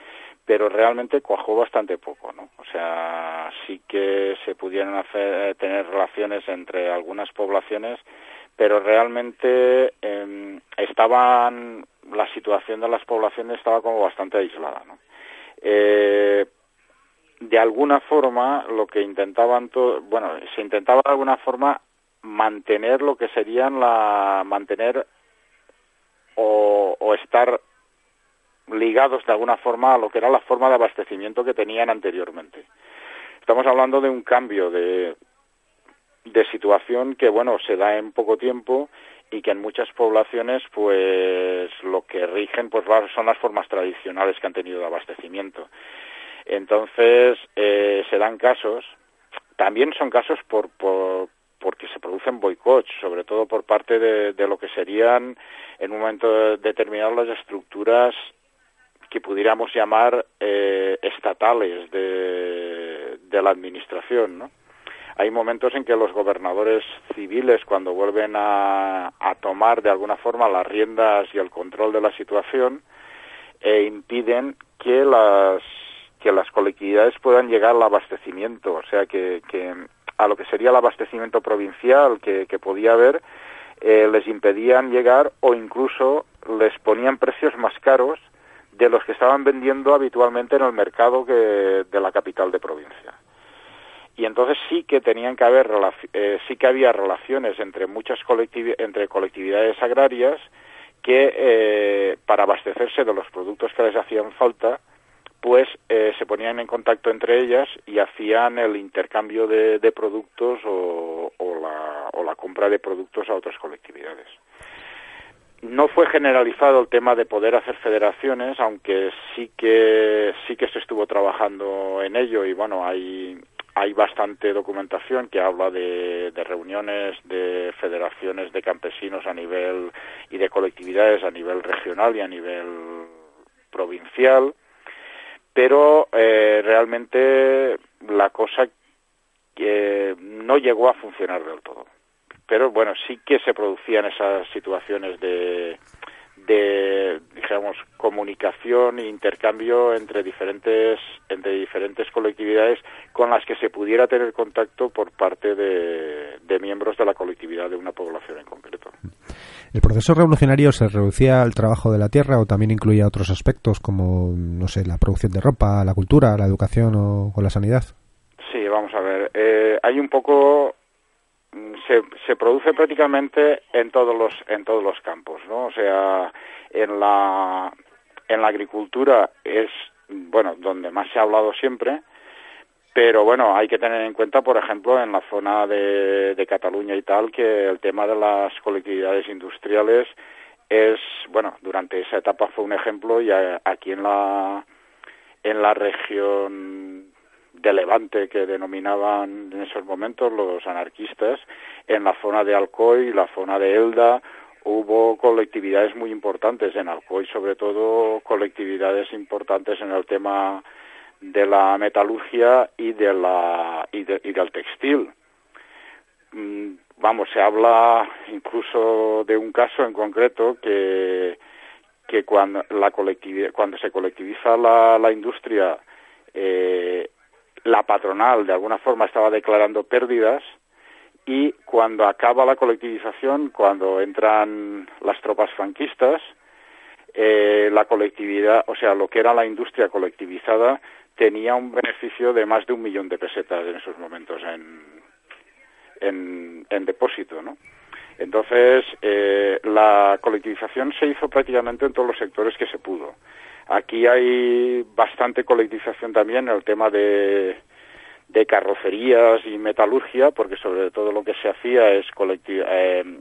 pero realmente cuajó bastante poco, ¿no? O sea, sí que se pudieron hacer, eh, tener relaciones entre algunas poblaciones, pero realmente eh, estaban, la situación de las poblaciones estaba como bastante aislada, ¿no? Eh, de alguna forma, lo que intentaban, to bueno, se intentaba de alguna forma mantener lo que serían la, mantener o, o estar ligados de alguna forma a lo que era la forma de abastecimiento que tenían anteriormente. Estamos hablando de un cambio de, de situación que, bueno, se da en poco tiempo y que en muchas poblaciones, pues, lo que rigen, pues, son las formas tradicionales que han tenido de abastecimiento. Entonces, eh, se dan casos, también son casos por, por porque se producen boicots, sobre todo por parte de, lo que serían en un momento determinado las estructuras que pudiéramos llamar eh, estatales de, de, la administración, ¿no? Hay momentos en que los gobernadores civiles, cuando vuelven a, a tomar de alguna forma las riendas y el control de la situación, eh, impiden que las que las colectividades puedan llegar al abastecimiento, o sea que, que a lo que sería el abastecimiento provincial que, podía haber, eh, les impedían llegar o incluso les ponían precios más caros de los que estaban vendiendo habitualmente en el mercado que, de la capital de provincia. Y entonces sí que tenían que haber eh, sí que había relaciones entre muchas entre colectividades agrarias que eh, para abastecerse de los productos que les hacían falta pues eh, se ponían en contacto entre ellas y hacían el intercambio de, productos o, o, la, o la compra de productos a otras colectividades. No fue generalizado el tema de poder hacer federaciones, aunque sí que sí que se estuvo trabajando en ello y bueno, hay hay bastante documentación que habla de, de, reuniones de federaciones de campesinos a nivel y de colectividades a nivel regional y a nivel provincial, pero eh, realmente la cosa que no llegó a funcionar del todo. Pero bueno, sí que se producían esas situaciones de, de digamos comunicación e intercambio entre diferentes entre diferentes colectividades con las que se pudiera tener contacto por parte de, de, miembros de la colectividad de una población en concreto. ¿El proceso revolucionario se reducía al trabajo de la tierra o también incluía otros aspectos como no sé la producción de ropa, la cultura, la educación o, o la sanidad? Sí, vamos a ver. Eh, hay un poco se, se produce prácticamente en todos los en todos los campos, ¿no? O sea, en la en la agricultura es bueno donde más se ha hablado siempre, pero bueno hay que tener en cuenta, por ejemplo, en la zona de, de Cataluña y tal, que el tema de las colectividades industriales es bueno durante esa etapa fue un ejemplo y aquí en la en la región de Levante que denominaban en esos momentos los anarquistas, en la zona de Alcoy, la zona de Elda, hubo colectividades muy importantes en Alcoy, sobre todo colectividades importantes en el tema de la metalurgia y de la y, de, y del textil. Mm, vamos, se habla incluso de un caso en concreto que que cuando la colectividad, cuando se colectiviza la, la industria eh, la patronal de alguna forma estaba declarando pérdidas y cuando acaba la colectivización, cuando entran las tropas franquistas, eh, la colectividad, o sea, lo que era la industria colectivizada, tenía un beneficio de más de un millón de pesetas en esos momentos en, en, en depósito, ¿no? Entonces, eh, la colectivización se hizo prácticamente en todos los sectores que se pudo. Aquí hay bastante colectivización también en el tema de, carrocerías y metalurgia, porque sobre todo lo que se hacía es eh,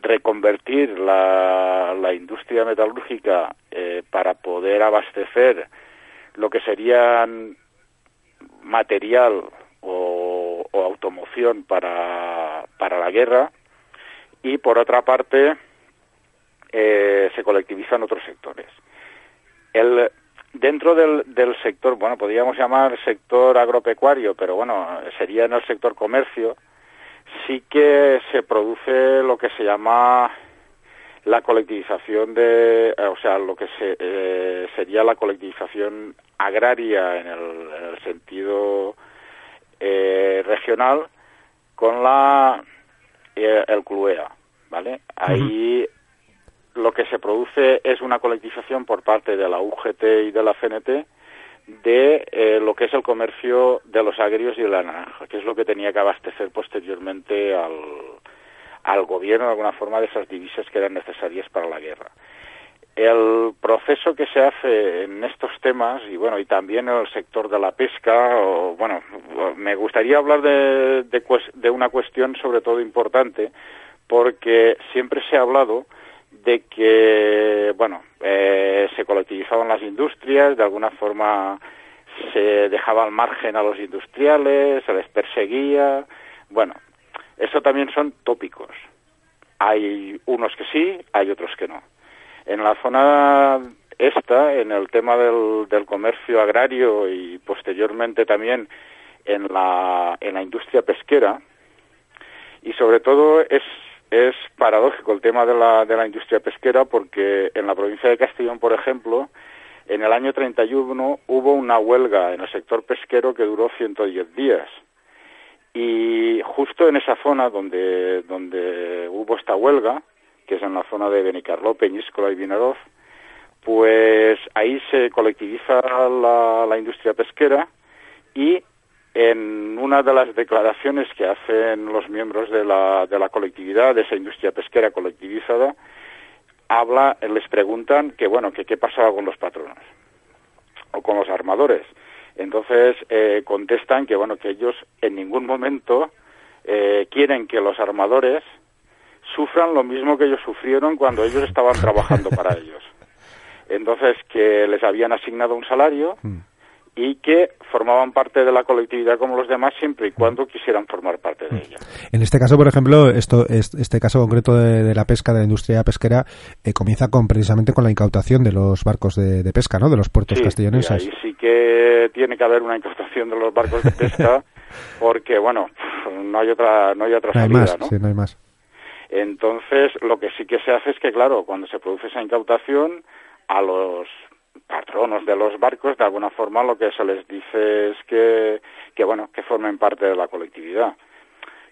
reconvertir la, industria metalúrgica eh, para poder abastecer lo que serían material o, o automoción para, para la guerra y por otra parte eh, se colectivizan otros sectores. El, dentro del, del sector, bueno, podríamos llamar sector agropecuario, pero bueno, sería en el sector comercio, sí que se produce lo que se llama la colectivización de, eh, o sea, lo que se, eh, sería la colectivización agraria en el, en el sentido eh, regional con la eh, el CLUEA, ¿vale? Ahí lo que se produce es una colectivización por parte de la UGT y de la CNT de eh, lo que es el comercio de los agrios y de la naranja, que es lo que tenía que abastecer posteriormente al, al gobierno de alguna forma de esas divisas que eran necesarias para la guerra. El proceso que se hace en estos temas y bueno y también en el sector de la pesca, o, bueno, me gustaría hablar de, de, de una cuestión sobre todo importante porque siempre se ha hablado de que, bueno, eh, se colectivizaban las industrias, de alguna forma se dejaba al margen a los industriales, se les perseguía. Bueno, eso también son tópicos. Hay unos que sí, hay otros que no. En la zona esta, en el tema del, del comercio agrario y posteriormente también en la, en la industria pesquera, y sobre todo es es paradójico el tema de la, de la industria pesquera porque en la provincia de Castellón, por ejemplo, en el año 31 hubo una huelga en el sector pesquero que duró 110 días. Y justo en esa zona donde, donde hubo esta huelga, que es en la zona de Benicarló, Peñíscola y Vinaroz, pues ahí se colectiviza la, la industria pesquera y en una de las declaraciones que hacen los miembros de la, de la colectividad, de esa industria pesquera colectivizada, habla, les preguntan que bueno, que qué pasaba con los patronos o con los armadores. Entonces eh, contestan que bueno, que ellos en ningún momento eh, quieren que los armadores sufran lo mismo que ellos sufrieron cuando ellos estaban trabajando para ellos. Entonces que les habían asignado un salario y que formaban parte de la colectividad como los demás siempre y cuando quisieran formar parte de ella. En este caso, por ejemplo, esto, este caso concreto de, de la pesca, de la industria pesquera, eh, comienza con precisamente con la incautación de los barcos de, de pesca, ¿no? De los puertos Sí, castelloneses. y ahí sí que tiene que haber una incautación de los barcos de pesca porque, bueno, no hay otra, no hay otra no hay salida, más, ¿no? sí, no hay más. Entonces, lo que sí que se hace es que, claro, cuando se produce esa incautación, a los patronos de los barcos, de alguna forma lo que se les dice es que, que bueno, que formen parte de la colectividad.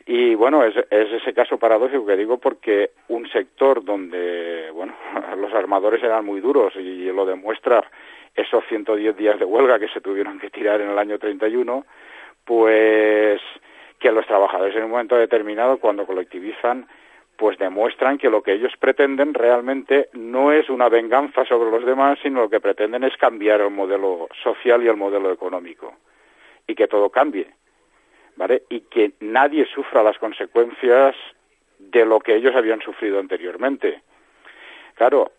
Y bueno, es, es ese caso paradójico que digo porque un sector donde, bueno, los armadores eran muy duros y lo demuestra esos 110 días de huelga que se tuvieron que tirar en el año 31, pues que los trabajadores en un momento determinado, cuando colectivizan, pues demuestran que lo que ellos pretenden realmente no es una venganza sobre los demás, sino lo que pretenden es cambiar el modelo social y el modelo económico y que todo cambie, ¿vale? Y que nadie sufra las consecuencias de lo que ellos habían sufrido anteriormente. Claro,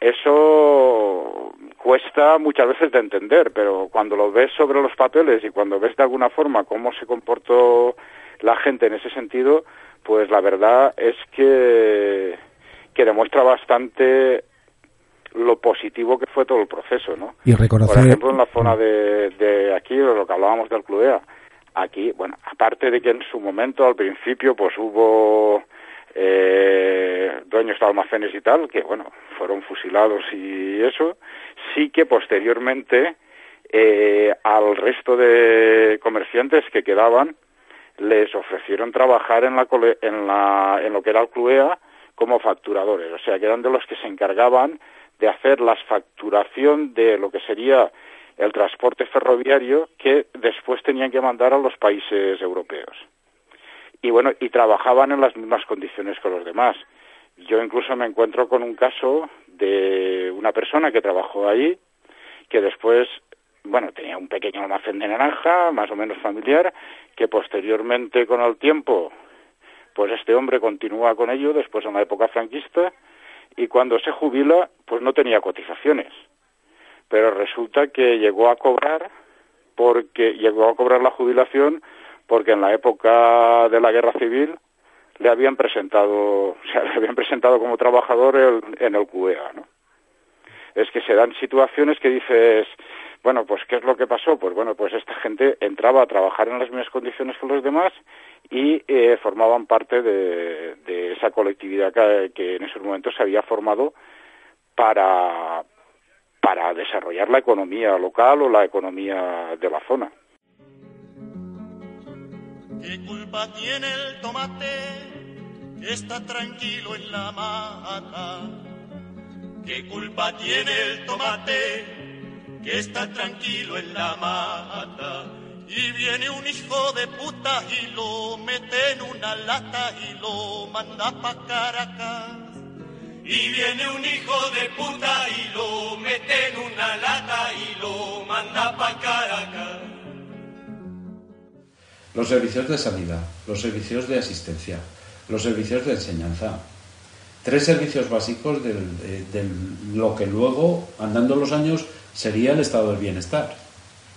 eso cuesta muchas veces de entender, pero cuando lo ves sobre los papeles y cuando ves de alguna forma cómo se comportó la gente en ese sentido, pues la verdad es que, que demuestra bastante lo positivo que fue todo el proceso, ¿no? Y reconocer... Por ejemplo, en la zona de, de aquí, de lo que hablábamos del Cluea, aquí, bueno, aparte de que en su momento, al principio, pues hubo eh, dueños de almacenes y tal, que, bueno, fueron fusilados y eso, sí que posteriormente eh, al resto de comerciantes que quedaban, les ofrecieron trabajar en, la, en, la, en lo que era el CLUEA como facturadores, o sea, que eran de los que se encargaban de hacer la facturación de lo que sería el transporte ferroviario que después tenían que mandar a los países europeos. Y bueno, y trabajaban en las mismas condiciones que los demás. Yo incluso me encuentro con un caso de una persona que trabajó ahí, que después, bueno, tenía un pequeño almacén de naranja, más o menos familiar, que posteriormente con el tiempo, pues este hombre continúa con ello, después en la época franquista, y cuando se jubila, pues no tenía cotizaciones. Pero resulta que llegó a cobrar, porque llegó a cobrar la jubilación, porque en la época de la guerra civil le habían presentado, o sea, le habían presentado como trabajador en el QEA, ¿no? Es que se dan situaciones que dices, bueno, pues ¿qué es lo que pasó? Pues bueno, pues esta gente entraba a trabajar en las mismas condiciones que los demás y eh, formaban parte de, esa colectividad que, en esos momentos se había formado para, para desarrollar la economía local o la economía de la zona. ¿Qué culpa tiene el tomate está tranquilo en la mata? ¿Qué culpa tiene el tomate que está tranquilo en la mata? Y viene un hijo de puta y lo mete en una lata y lo manda pa' Caracas. Y viene un hijo de puta y lo mete en una lata y lo manda pa' Caracas. Los servicios de sanidad, los servicios de asistencia, los servicios de enseñanza. Tres servicios básicos de lo que luego, andando los años, sería el estado del bienestar.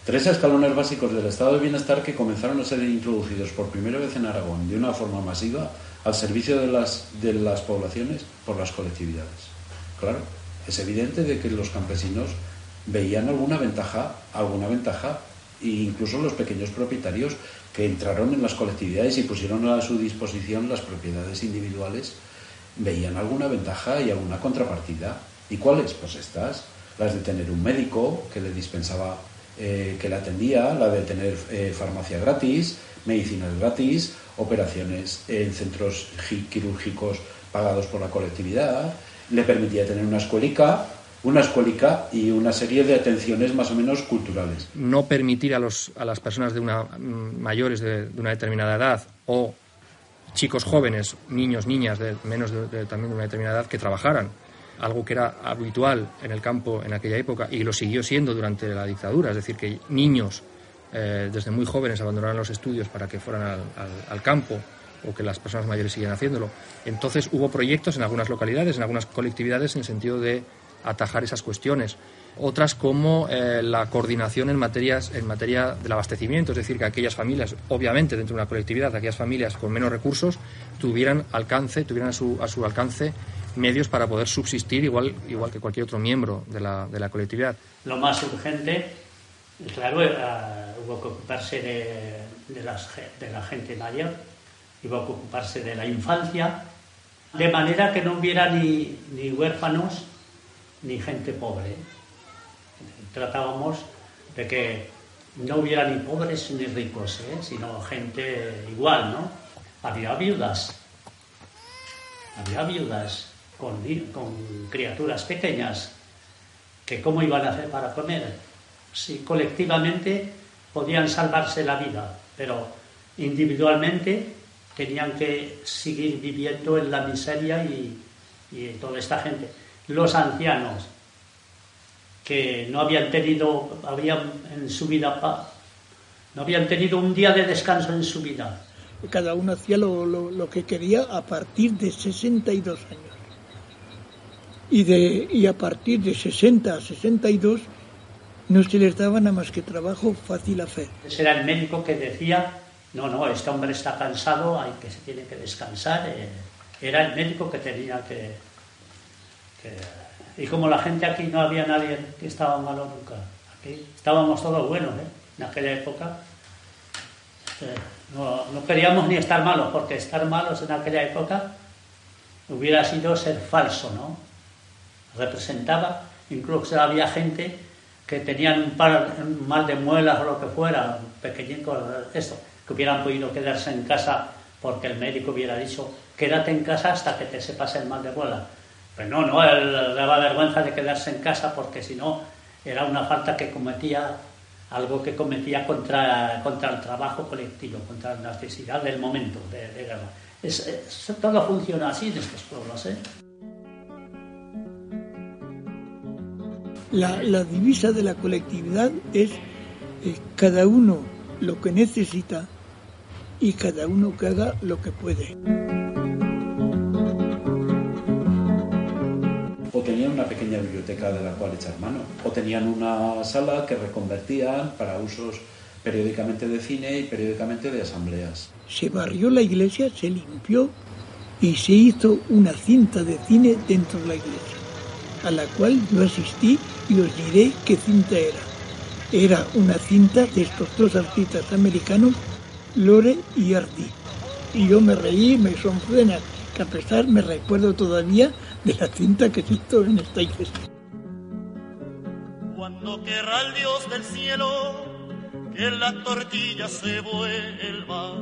Tres escalones básicos del estado del bienestar que comenzaron a ser introducidos por primera vez en Aragón de una forma masiva al servicio de las, de las poblaciones por las colectividades. Claro, es evidente de que los campesinos veían alguna ventaja, alguna ventaja, e incluso los pequeños propietarios que entraron en las colectividades y pusieron a su disposición las propiedades individuales, veían alguna ventaja y alguna contrapartida. ¿Y cuáles? Pues estas, las de tener un médico que le dispensaba, eh, que le atendía, la de tener eh, farmacia gratis, medicinas gratis, operaciones en centros quirúrgicos pagados por la colectividad, le permitía tener una escuelica, una escuelica y una serie de atenciones más o menos culturales. No permitir a, los, a las personas de una, mm, mayores de, una determinada edad o chicos jóvenes, niños, niñas de menos de, también de una determinada edad que trabajaran, algo que era habitual en el campo en aquella época y lo siguió siendo durante la dictadura, es decir, que niños eh, desde muy jóvenes abandonaron los estudios para que fueran al, campo o que las personas mayores siguieran haciéndolo. Entonces hubo proyectos en algunas localidades, en algunas colectividades, en el sentido de atajar esas cuestiones. Otras como eh, la coordinación en, materias, en materia del abastecimiento, es decir, que aquellas familias, obviamente dentro de una colectividad, aquellas familias con menos recursos, tuvieran alcance, tuvieran a su alcance medios para poder subsistir igual, igual que cualquier otro miembro de la, de la colectividad. Lo más urgente, claro, hubo que ocuparse de, de, las, de la gente mayor, hubo que ocuparse de la infancia, de manera que no hubiera ni, ni huérfanos ni gente pobre. Tratábamos de que no hubiera ni pobres ni ricos, ¿eh? sino gente igual, ¿no? Había viudas, había viudas con, criaturas pequeñas, que cómo iban a hacer para comer. Si colectivamente podían salvarse la vida, pero individualmente tenían que seguir viviendo en la miseria y, y toda esta gente los ancianos que no habían tenido, habían en su vida, no habían tenido un día de descanso en su vida. Cada uno hacía lo, lo, que quería a partir de 62 años. Y, de, y a partir de 60 a 62 no se les daba nada más que trabajo fácil a hacer. Ese era el médico que decía, no, no, este hombre está cansado, hay que se tiene que descansar. Eh, era el médico que tenía que, y como la gente aquí no había nadie que estaba malo nunca, aquí estábamos todos buenos, ¿eh? En aquella época. Eh, no, no, queríamos ni estar malos, porque estar malos en aquella época hubiera sido ser falso, ¿no? Representaba, incluso había gente que tenían un, par, mal de muelas o lo que fuera, pequeñitos, esto, que hubieran podido quedarse en casa porque el médico hubiera dicho, quédate en casa hasta que te sepas el mal de muelas pues no, no, él daba vergüenza de quedarse en casa porque si no era una falta que cometía, algo que cometía contra, contra el trabajo colectivo, contra la necesidad del momento de, guerra. Es, todo funciona así en estos pueblos. ¿eh? La, la, divisa de la colectividad es eh, cada uno lo que necesita y cada uno que haga lo que puede. tenían una pequeña biblioteca de la cual echar mano, o tenían una sala que reconvertían para usos periódicamente de cine y periódicamente de asambleas. Se barrió la iglesia, se limpió y se hizo una cinta de cine dentro de la iglesia, a la cual yo asistí y os diré qué cinta era. Era una cinta de estos dos artistas americanos, Lore y Artie. Y yo me reí, me sonfrena, que a pesar me recuerdo todavía de la cinta que hizo en esta iglesia. Cuando querrá el Dios del cielo que la tortilla se vuelva.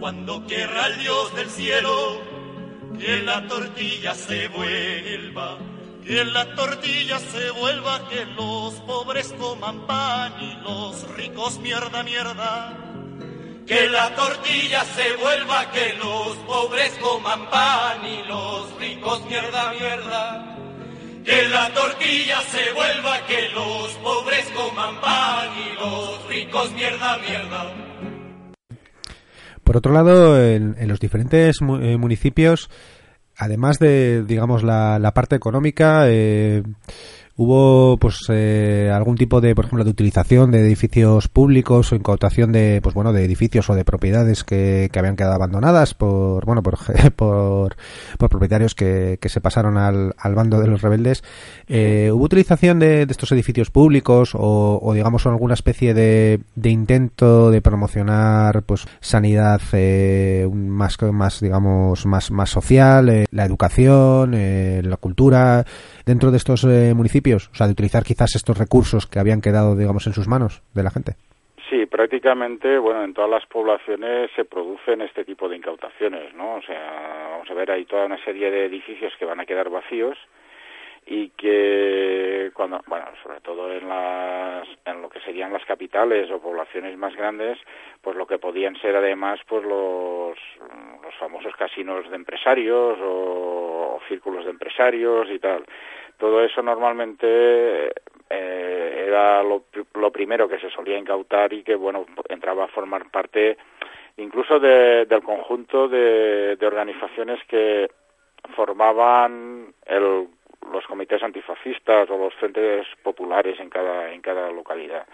Cuando querrá el Dios del cielo que la tortilla se vuelva. Que la tortilla se vuelva, que los pobres coman pan y los ricos mierda, mierda. Que la tortilla se vuelva, que los pobres coman pan y los ricos mierda, mierda. Que la tortilla se vuelva, que los pobres coman pan y los ricos mierda, mierda. Por otro lado, en, en los diferentes eh, municipios, además de, digamos, la, la parte económica, eh, hubo pues eh, algún tipo de, por ejemplo, de utilización de edificios públicos o incautación de, pues bueno, de edificios o de propiedades que, que habían quedado abandonadas por, bueno, por, por, por propietarios que, que se pasaron al, al bando de los rebeldes. Eh, ¿Hubo utilización de, de estos edificios públicos o, o digamos alguna especie de, de intento de promocionar pues sanidad eh, más más digamos más más social eh, la educación eh, la cultura dentro de estos eh, municipios o sea de utilizar quizás estos recursos que habían quedado digamos en sus manos de la gente Sí, prácticamente, bueno, en todas las poblaciones se producen este tipo de incautaciones, ¿no? O sea, vamos a ver, hay toda una serie de edificios que van a quedar vacíos y que cuando, bueno, sobre todo en las, en lo que serían las capitales o poblaciones más grandes, pues lo que podían ser además, pues los, los famosos casinos de empresarios o, o círculos de empresarios y tal. Todo eso normalmente eh, era lo, lo primero que se solía incautar y que, bueno, entraba a formar parte incluso de- del conjunto de, de organizaciones que formaban el- los comités antifascistas o los frentes populares en cada, en cada localidad.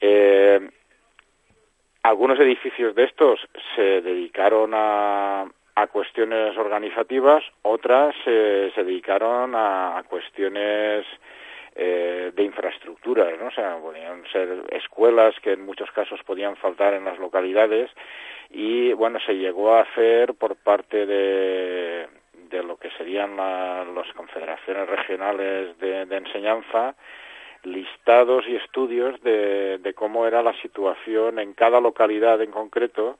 Eh, algunos edificios de estos se dedicaron a, a cuestiones organizativas, otras se, se dedicaron a, a cuestiones eh, de infraestructuras, ¿no? O sea, podían ser escuelas que en muchos casos podían faltar en las localidades y, bueno, se llegó a hacer por parte de, de lo que serían la- las confederaciones regionales de, de enseñanza listados y estudios de, de cómo era la situación en cada localidad en concreto,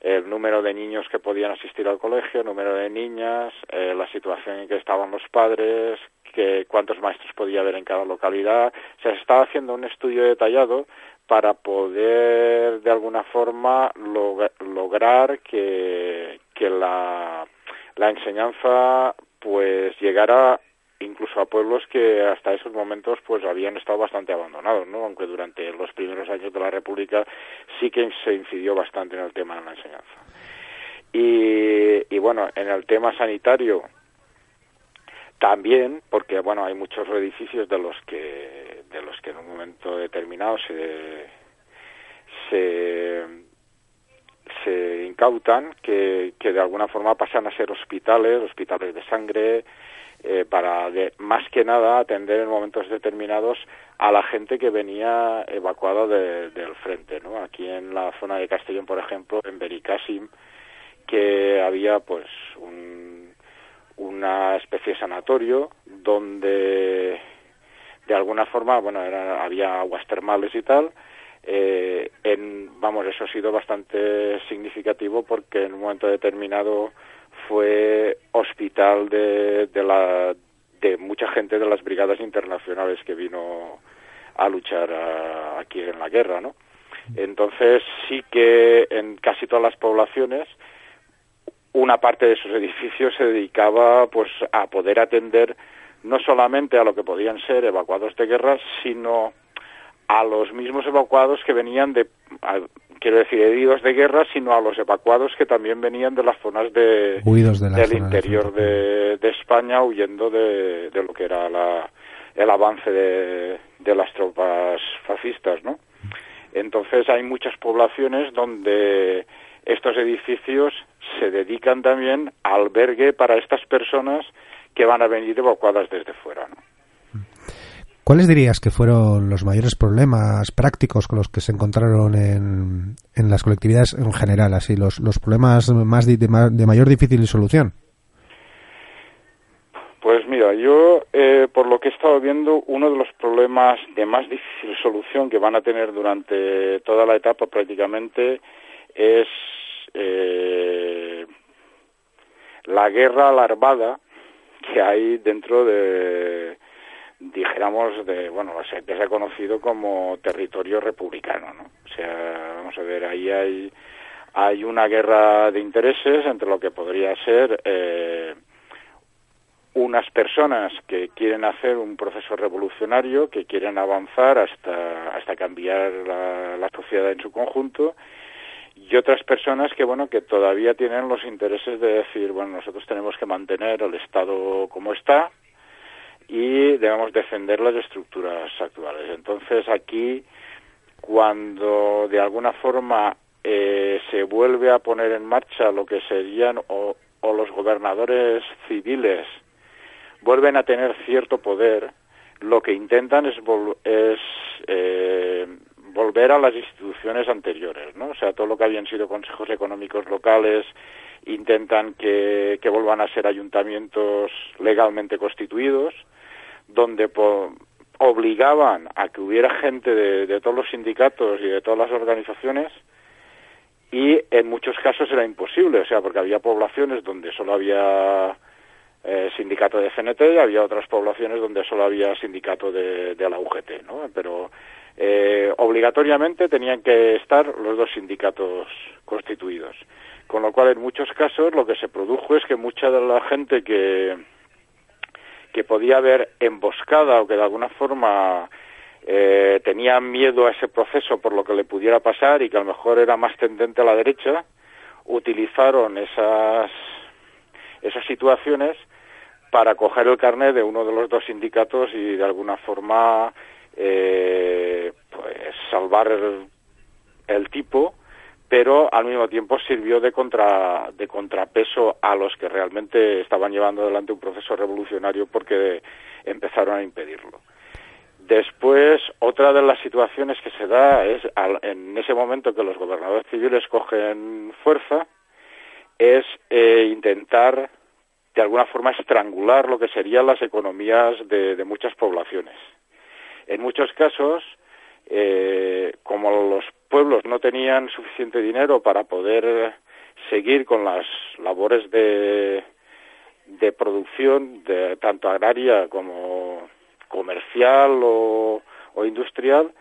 el número de niños que podían asistir al colegio, el número de niñas, eh, la situación en que estaban los padres, que cuántos maestros podía haber en cada localidad. Se estaba haciendo un estudio detallado para poder de alguna forma log- lograr que, que la, la enseñanza pues llegara incluso a pueblos que hasta esos momentos pues habían estado bastante abandonados, ¿no? Aunque durante los primeros años de la República sí que se incidió bastante en el tema de la enseñanza. Y, y bueno, en el tema sanitario también, porque bueno, hay muchos edificios de los que de los que en un momento determinado se se se incautan que, que de alguna forma pasan a ser hospitales, hospitales de sangre, eh, para de- más que nada atender en momentos determinados a la gente que venía evacuada de- del frente, ¿no? Aquí en la zona de Castellón, por ejemplo, en Benicàssim, que había pues un, una especie de sanatorio donde de alguna forma, bueno, era, había aguas termales y tal, eh, en, vamos, eso ha sido bastante significativo porque en un momento determinado fue hospital de, de, la, de mucha gente de las brigadas internacionales que vino a luchar a- aquí en la guerra, ¿no? Entonces sí que en casi todas las poblaciones una parte de sus edificios se dedicaba pues a poder atender no solamente a lo que podían ser evacuados de guerra, sino a los mismos evacuados que venían de, a- quiero decir, heridos de guerra, sino a los evacuados que también venían de las zonas de, Huidos de las del interior de, de España, huyendo de, de lo que era la, el avance de, de las tropas fascistas, ¿no? Entonces hay muchas poblaciones donde estos edificios se dedican también a albergue para estas personas que van a venir evacuadas desde fuera. ¿no? ¿Cuáles dirías que fueron los mayores problemas prácticos con los que se encontraron en, en las colectividades en general, así los, los problemas más de, de, de mayor difícil solución? Pues mira, yo eh, por lo que he estado viendo, uno de los problemas de más difícil solución que van a tener durante toda la etapa prácticamente es eh, la guerra alarmada que hay dentro de, dijéramos, de, bueno, que se ha conocido como territorio republicano, ¿no? O sea, vamos a ver, ahí hay, hay una guerra de intereses entre lo que podría ser eh, unas personas que quieren hacer un proceso revolucionario, que quieren avanzar hasta, hasta cambiar la, la sociedad en su conjunto, y otras personas que bueno que todavía tienen los intereses de decir bueno nosotros tenemos que mantener el estado como está y debemos defender las estructuras actuales entonces aquí cuando de alguna forma eh, se vuelve a poner en marcha lo que serían o, o los gobernadores civiles vuelven a tener cierto poder lo que intentan es, es eh, volver a las instituciones anteriores, ¿no? O sea, todo lo que habían sido consejos económicos locales intentan que, que vuelvan a ser ayuntamientos legalmente constituidos, donde obligaban a que hubiera gente de, de todos los sindicatos y de todas las organizaciones y en muchos casos era imposible, o sea, porque había poblaciones donde solo había eh, sindicato de CNT y había otras poblaciones donde solo había sindicato de, de la UGT, ¿no? Pero eh, obligatoriamente tenían que estar los dos sindicatos constituidos. Con lo cual, en muchos casos, lo que se produjo es que mucha de la gente que, que podía haber emboscada o que de alguna forma eh, tenía miedo a ese proceso por lo que le pudiera pasar y que a lo mejor era más tendente a la derecha, utilizaron esas, esas situaciones para coger el carnet de uno de los dos sindicatos y de alguna forma eh, pues salvar el, el, tipo, pero al mismo tiempo sirvió de, contra, de contrapeso a los que realmente estaban llevando adelante un proceso revolucionario porque empezaron a impedirlo. Después, otra de las situaciones que se da es al, en ese momento que los gobernadores civiles cogen fuerza, es eh, intentar de alguna forma estrangular lo que serían las economías de, de muchas poblaciones. En muchos casos, eh, como los pueblos no tenían suficiente dinero para poder seguir con las labores de, producción, de, tanto agraria como comercial o, o industrial,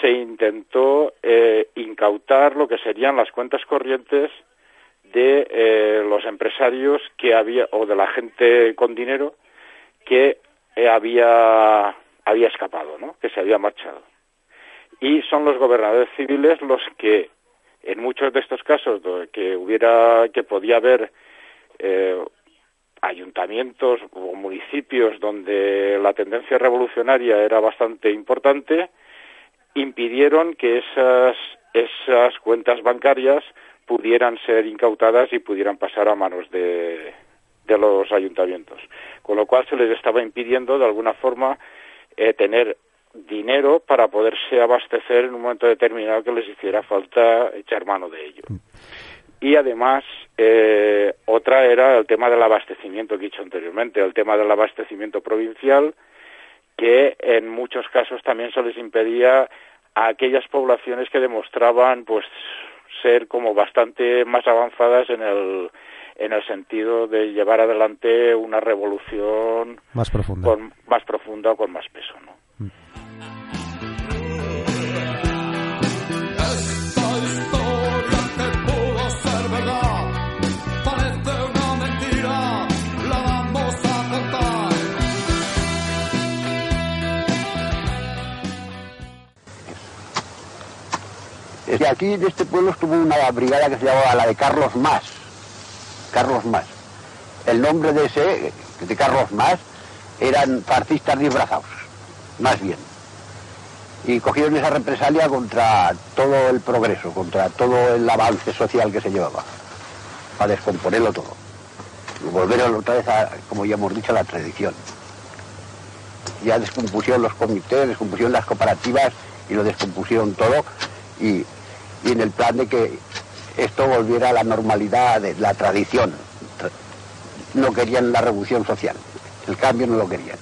se intentó eh, incautar lo que serían las cuentas corrientes de eh, los empresarios que había o de la gente con dinero que eh, había había escapado, ¿no? que se había marchado. Y son los gobernadores civiles los que, en muchos de estos casos que hubiera, que podía haber eh, ayuntamientos o municipios donde la tendencia revolucionaria era bastante importante, impidieron que esas, esas cuentas bancarias pudieran ser incautadas y pudieran pasar a manos de, de los ayuntamientos. Con lo cual se les estaba impidiendo de alguna forma eh, tener dinero para poderse abastecer en un momento determinado que les hiciera falta echar mano de ello. Y además, eh, otra era el tema del abastecimiento que he dicho anteriormente, el tema del abastecimiento provincial, que en muchos casos también se les impedía a aquellas poblaciones que demostraban pues ser como bastante más avanzadas en el en el sentido de llevar adelante una revolución más profunda, con, más profunda o con más peso, ¿no? Que aquí de este pueblo estuvo una brigada que se llamaba la de Carlos Más Carlos Más. El nombre de ese, de Carlos Más, eran fascistas disfrazados, más bien. y cogieron esa represalia contra todo el progreso, contra todo el avance social que se llevaba, para descomponerlo todo. Volver otra vez, a, como ya hemos dicho, a la tradición. Ya descompusieron los comités, descompusieron las cooperativas y lo descompusieron todo y, y en el plan de que esto volviera a la normalidad de la tradición. No querían la revolución social, el cambio no lo querían.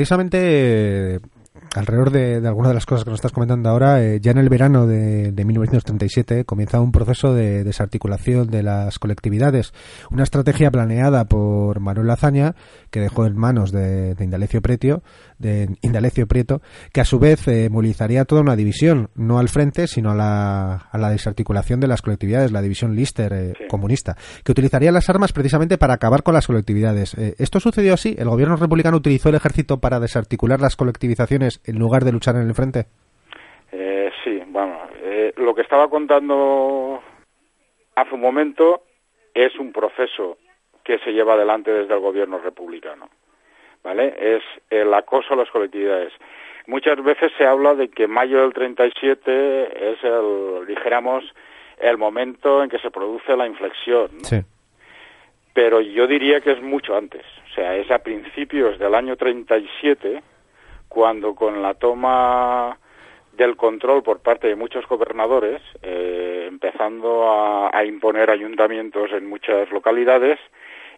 Precisamente eh, alrededor de, algunas de las cosas que nos estás comentando ahora, eh, ya en el verano de, de 1937 comienza un proceso de desarticulación de las colectividades, una estrategia planeada por Manuel Azaña que dejó en manos de, Indalecio Prieto, de Indalecio Prieto, que a su vez eh, movilizaría toda una división, no al frente, sino a la, a la desarticulación de las colectividades, la división Lister eh, comunista, que utilizaría las armas precisamente para acabar con las colectividades. Eh, ¿Esto sucedió así? ¿El gobierno republicano utilizó el ejército para desarticular las colectivizaciones en lugar de luchar en el frente? Eh, sí, bueno, lo que estaba contando hace un momento es un proceso que se lleva adelante desde el gobierno republicano, ¿vale? Es el acoso a las colectividades. Muchas veces se habla de que mayo del 37 es el, dijéramos, el momento en que se produce la inflexión, ¿no? Sí. pero yo diría que es mucho antes, o sea, es a principios del año 37 cuando con la toma del control por parte de muchos gobernadores, eh, empezando a, a imponer ayuntamientos en muchas localidades,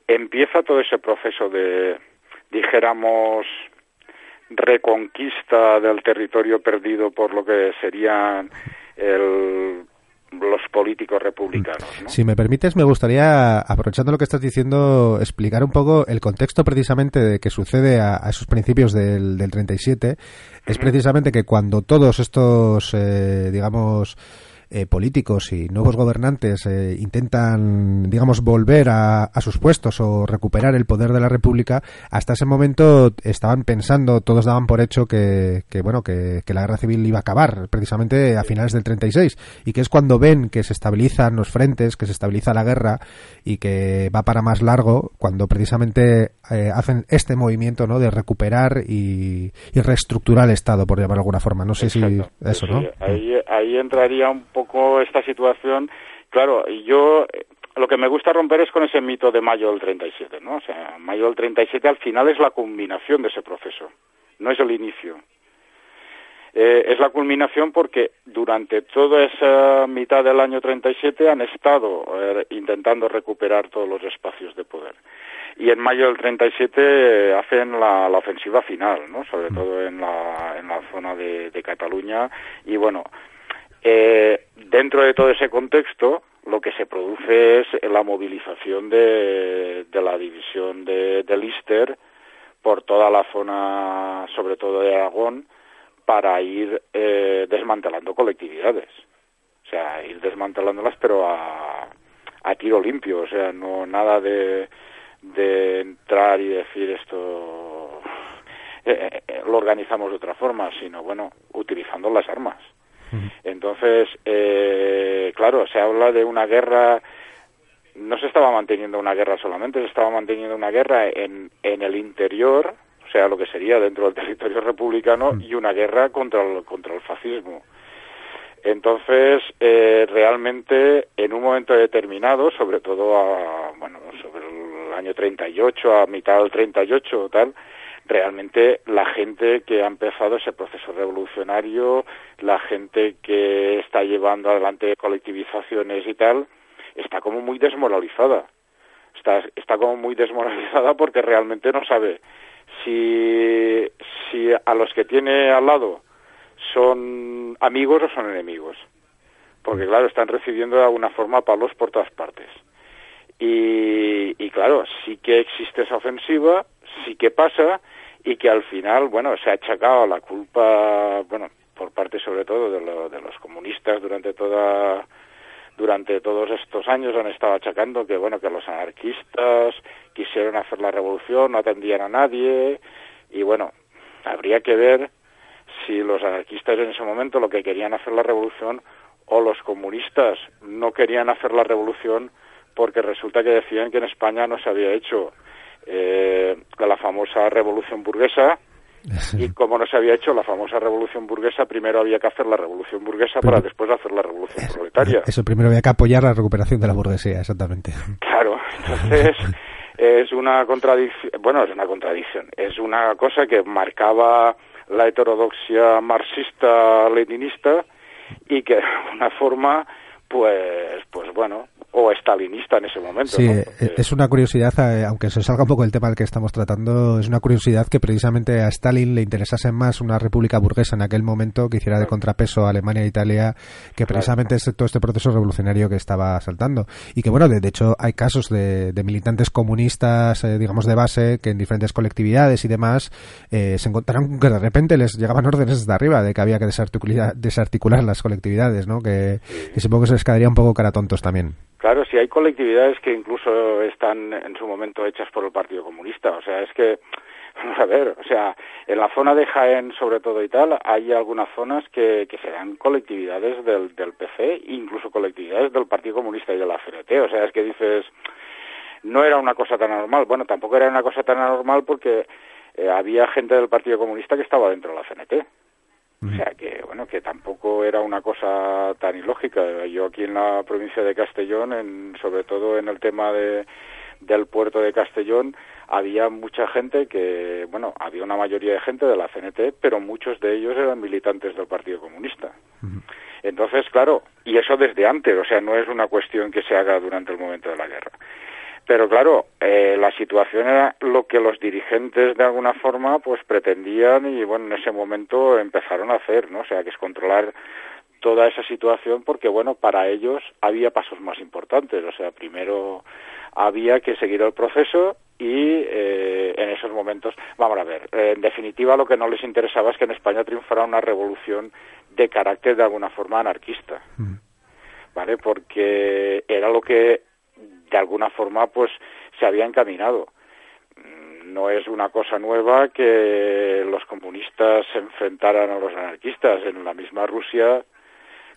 empieza todo ese proceso de, dijéramos, reconquista del territorio perdido por lo que serían el- los políticos republicanos. ¿no? Si me permites, me gustaría, aprovechando lo que estás diciendo, explicar un poco el contexto precisamente de que sucede a, a esos principios del, del 37. Es precisamente que cuando todos estos, eh, digamos, eh, políticos y nuevos gobernantes eh, intentan, digamos, volver a, a sus puestos o recuperar el poder de la República, hasta ese momento estaban pensando, todos daban por hecho que, que bueno, que, que la guerra civil iba a acabar precisamente a finales del 36 y que es cuando ven que se estabilizan los frentes, que se estabiliza la guerra y que va para más largo, cuando precisamente eh, hacen este movimiento, ¿no? De recuperar y, y reestructurar el Estado, por llamarlo de alguna forma. No sé si eso, ¿no? Ahí, ahí entraría un poco esta situación. Claro, y yo eh, lo que me gusta romper es con ese mito de mayo del 37, ¿no? O sea, mayo del 37 al final es la culminación de ese proceso, no es el inicio. Eh, es la culminación porque durante toda esa mitad del año 37 han estado eh, intentando recuperar todos los espacios de poder. Y en mayo del 37 eh, hacen la, la ofensiva final, ¿no? Sobre todo en la, en la zona de, de Cataluña. Y bueno, eh, dentro de todo ese contexto, lo que se produce es la movilización de, la división de, de Lister por toda la zona, sobre todo de Aragón, para ir eh, desmantelando colectividades. O sea, ir desmantelándolas, pero a, tiro limpio. O sea, no nada de, de entrar y decir esto eh, eh, lo organizamos de otra forma, sino, bueno, utilizando las armas. Entonces, eh, claro, se habla de una guerra, no se estaba manteniendo una guerra solamente, se estaba manteniendo una guerra en, en el interior, o sea, lo que sería dentro del territorio republicano, y una guerra contra el, contra el fascismo. Entonces, eh, realmente, en un momento determinado, sobre todo a, bueno, sobre el año 38, a mitad del 38 o tal, realmente la gente que ha empezado ese proceso revolucionario, la gente que está llevando adelante colectivizaciones y tal, está como muy desmoralizada. Está, como muy desmoralizada porque realmente no sabe si, si a los que tiene al lado son amigos o son enemigos. Porque claro, están recibiendo de alguna forma palos por todas partes. Y, y claro, sí que existe esa ofensiva, sí que pasa y que al final, bueno, se ha achacado la culpa, bueno, por parte sobre todo de, lo- de los comunistas durante toda durante todos estos años han estado achacando que bueno que los anarquistas quisieron hacer la revolución, no atendían a nadie y bueno, habría que ver si los anarquistas en ese momento lo que querían hacer la revolución o los comunistas no querían hacer la revolución porque resulta que decían que en España no se había hecho eh, la famosa revolución burguesa y como no se había hecho la famosa revolución burguesa, primero había que hacer la revolución burguesa para después hacer la revolución proletaria. Eso primero había que apoyar la recuperación de la burguesía, exactamente. Claro, entonces es una contradicción, bueno, es una contradicción, es una cosa que marcaba la heterodoxia marxista-leninista y que de alguna forma, pues, pues bueno, o estalinista en ese momento. Sí, ¿no? eh, es una curiosidad, eh, aunque se salga un poco del tema del que estamos tratando, es una curiosidad que precisamente a Stalin le interesase más una república burguesa en aquel momento que hiciera de contrapeso a Alemania e Italia que precisamente este- todo este proceso revolucionario que estaba saltando. Y que bueno, de, de hecho hay casos de, de militantes comunistas, eh, digamos de base, que en diferentes colectividades y demás eh, se encontraron que de repente les llegaban órdenes desde arriba de que había que desarticular, desarticular las colectividades, ¿no? Que, que supongo que se les quedaría un poco cara tontos también. Claro, si hay colectividades que incluso están en su momento hechas por el Partido Comunista, o sea, es que, a ver, o sea, en la zona de Jaén, sobre todo y tal, hay algunas zonas que, que serán colectividades del, del PC, incluso colectividades del Partido Comunista y de la CNT, o sea, es que dices, no era una cosa tan anormal, bueno, tampoco era una cosa tan anormal porque eh, había gente del Partido Comunista que estaba dentro de la CNT. O sea que, bueno, que tampoco era una cosa tan ilógica. Yo aquí en la provincia de Castellón, en, sobre todo en el tema de, del puerto de Castellón, había mucha gente que, bueno, había una mayoría de gente de la CNT, pero muchos de ellos eran militantes del Partido Comunista. Entonces, claro, y eso desde antes, o sea, no es una cuestión que se haga durante el momento de la guerra. Pero claro, eh, la situación era lo que los dirigentes de alguna forma pues pretendían y bueno, en ese momento empezaron a hacer, ¿no? O sea, que es controlar toda esa situación porque bueno, para ellos había pasos más importantes, o sea, primero había que seguir el proceso y eh, en esos momentos, vamos a ver, eh, en definitiva lo que no les interesaba es que en España triunfara una revolución de carácter de alguna forma anarquista, ¿vale? Porque era lo que de alguna forma pues se había encaminado. Mm, No es una cosa nueva que los comunistas se enfrentaran a los anarquistas. En la misma Rusia,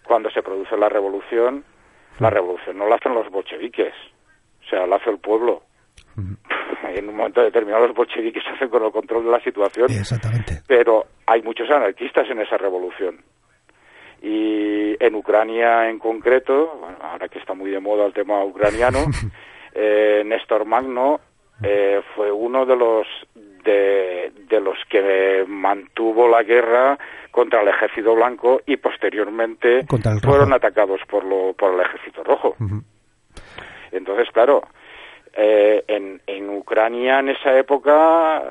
cuando se produce la revolución, la revolución no la hacen los bolcheviques, o sea, la hace el pueblo. En un momento determinado los bolcheviques se hacen con el control de la situación, Exactamente. pero hay muchos anarquistas en esa revolución. Y en Ucrania en concreto, bueno, ahora que está muy de moda el tema ucraniano, eh, Néstor Magno eh, fue uno de los de, de los que mantuvo la guerra contra el ejército blanco y posteriormente fueron atacados por lo por el ejército rojo. Entonces, claro, eh, en, en Ucrania en esa época,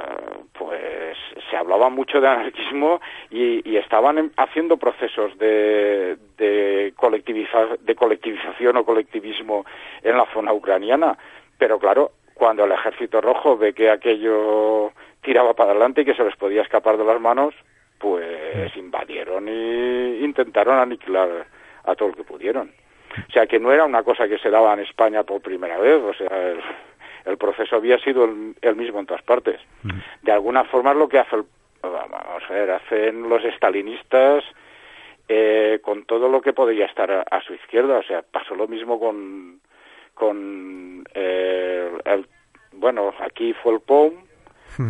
pues se hablaba mucho de anarquismo y, y estaban haciendo procesos de, de, colectiviza- de colectivización o colectivismo en la zona ucraniana. Pero claro, cuando el ejército rojo ve que aquello tiraba para adelante y que se les podía escapar de las manos, pues invadieron y intentaron aniquilar a todo lo que pudieron. O sea que no era una cosa que se daba en España por primera vez, o sea, el, el proceso había sido el, el mismo en todas partes. De alguna forma es lo que hace el, vamos a ver, hacen los estalinistas eh, con todo lo que podía estar a, a su izquierda, o sea, pasó lo mismo con con eh, el, bueno, aquí fue el POM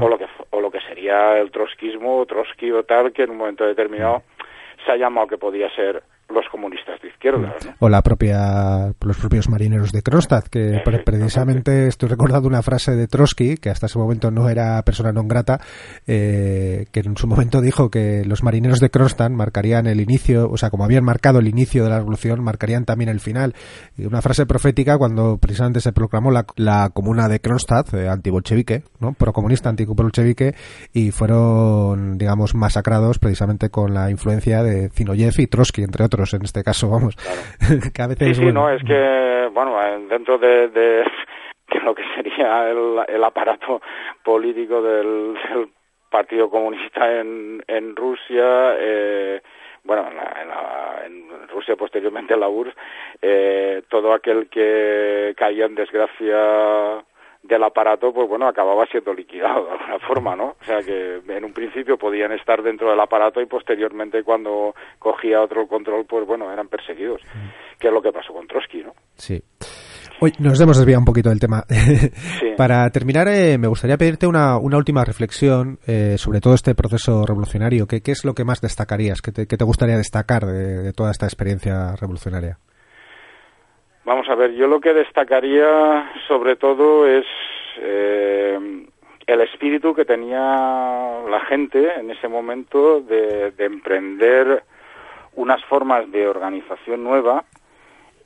o lo que o lo que sería el trotskismo o Trotsky o tal que en un momento determinado se ha llamado que podía ser los comunistas de izquierda, ¿no? o la propia los propios marineros de Kronstadt que pre- precisamente estoy recordando una frase de Trotsky que hasta ese momento no era persona non grata eh, que en su momento dijo que los marineros de Kronstadt marcarían el inicio o sea como habían marcado el inicio de la revolución marcarían también el final. Y una frase profética cuando precisamente se proclamó la, la comuna de Kronstadt eh, antibolchevique no procomunista antibolchevique y fueron digamos masacrados precisamente con la influencia de Zinoyev y Trotsky entre otros en este caso vamos. Que a Sí, veces sí, bueno, no, es que, bueno, dentro de, de, de lo que sería el, el aparato político del, del Partido Comunista en, en Rusia, eh, bueno, en, la- en la- en Rusia posteriormente en la URSS, eh, todo aquel que caía en desgracia del aparato, pues bueno, acababa siendo liquidado de alguna forma, ¿no? O sea que en un principio podían estar dentro del aparato y posteriormente cuando cogía otro control, pues bueno, eran perseguidos, que es lo que pasó con Trotsky, ¿no? Sí. Hoy nos hemos desviado un poquito del tema. Para terminar, eh, me gustaría pedirte una, una última reflexión eh, sobre todo este proceso revolucionario. ¿Qué, qué es lo que más destacarías? ¿Qué te, qué te gustaría destacar de, de toda esta experiencia revolucionaria? Vamos a ver, yo lo que destacaría sobre todo es eh, el espíritu que tenía la gente en ese momento de, de emprender unas formas de organización nueva,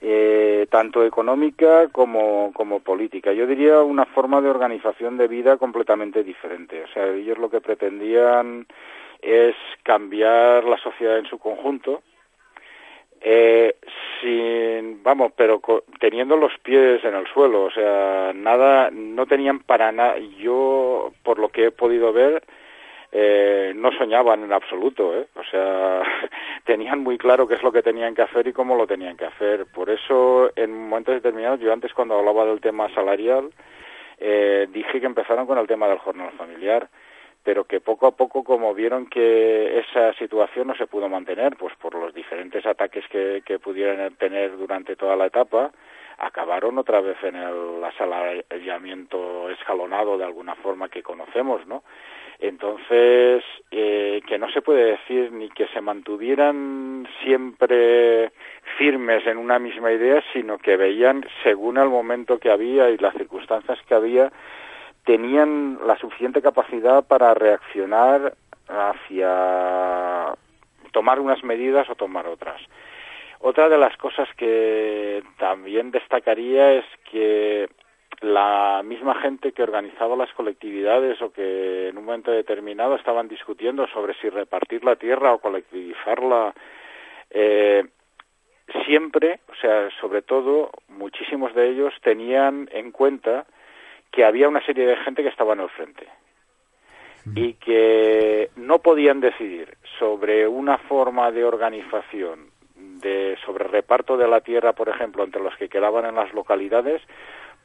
eh, tanto económica como política. Yo diría una forma de organización de vida completamente diferente. O sea, ellos lo que pretendían es cambiar la sociedad en su conjunto, eh, sin, vamos, pero co- teniendo los pies en el suelo, o sea, nada, no tenían para nada, yo, por lo que he podido ver, eh, no soñaban en absoluto, ¿eh? o sea, tenían muy claro qué es lo que tenían que hacer y cómo lo tenían que hacer. Por eso, en momentos determinados, yo antes cuando hablaba del tema salarial, eh, dije que empezaron con el tema del jornal familiar pero que poco a poco, como vieron que esa situación no se pudo mantener, pues por los diferentes ataques que, pudieran tener durante toda la etapa, acabaron otra vez en el asalariamiento escalonado de alguna forma que conocemos, ¿no? Entonces, eh, que no se puede decir ni que se mantuvieran siempre firmes en una misma idea, sino que veían, según el momento que había y las circunstancias que había, tenían la suficiente capacidad para reaccionar hacia tomar unas medidas o tomar otras. Otra de las cosas que también destacaría es que la misma gente que organizaba las colectividades o que en un momento determinado estaban discutiendo sobre si repartir la tierra o colectivizarla, eh, siempre, o sea, sobre todo, muchísimos de ellos tenían en cuenta que había una serie de gente que estaba en el frente y que no podían decidir sobre una forma de organización de sobre reparto de la tierra, por ejemplo, entre los que quedaban en las localidades,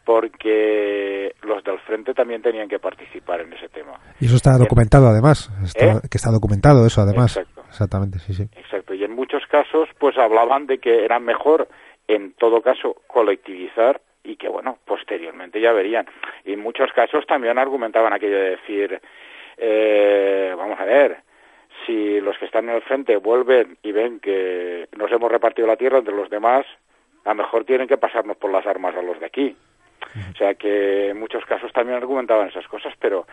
porque los del frente también tenían que participar en ese tema. Y eso está documentado además, está- ¿Eh? que está documentado eso además. Exacto. Exactamente, sí, sí. Exacto. Y en muchos casos, pues hablaban de que era mejor, en todo caso, colectivizar y que, bueno, posteriormente ya verían. Y en muchos casos también argumentaban aquello de decir, eh, vamos a ver, si los que están en el frente vuelven y ven que nos hemos repartido la tierra entre los demás, a lo mejor tienen que pasarnos por las armas a los de aquí. O sea que en muchos casos también argumentaban esas cosas, pero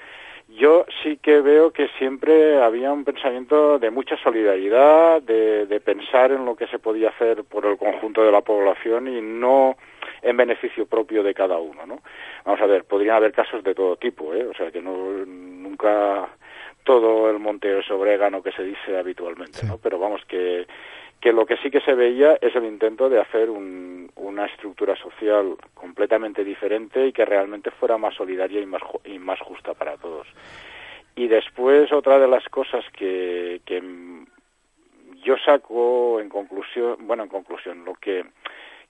yo sí que veo que siempre había un pensamiento de mucha solidaridad, de, de pensar en lo que se podía hacer por el conjunto de la población y no en beneficio propio de cada uno, ¿no? Vamos a ver, podrían haber casos de todo tipo, ¿eh? O sea que no nunca todo el monte es orégano que se dice habitualmente, ¿no? Pero vamos que que lo que sí que se veía es el intento de hacer un- una estructura social completamente diferente y que realmente fuera más solidaria y más, y más justa para todos. Y después otra de las cosas que, que yo saco en conclusión, bueno, en conclusión, lo que,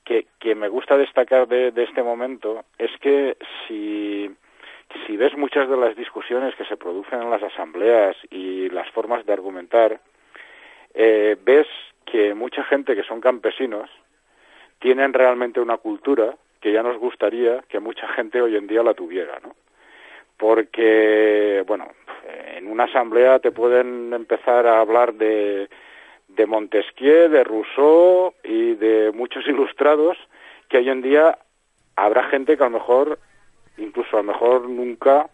que, que me gusta destacar de, de este momento es que si, si ves muchas de las discusiones que se producen en las asambleas y las formas de argumentar, eh, ves que mucha gente que son campesinos tienen realmente una cultura que ya nos gustaría que mucha gente hoy en día la tuviera, ¿no? Porque, bueno, en una asamblea te pueden empezar a hablar de, de Montesquieu, de Rousseau y de muchos ilustrados que hoy en día habrá gente que a lo mejor, incluso a lo mejor nunca,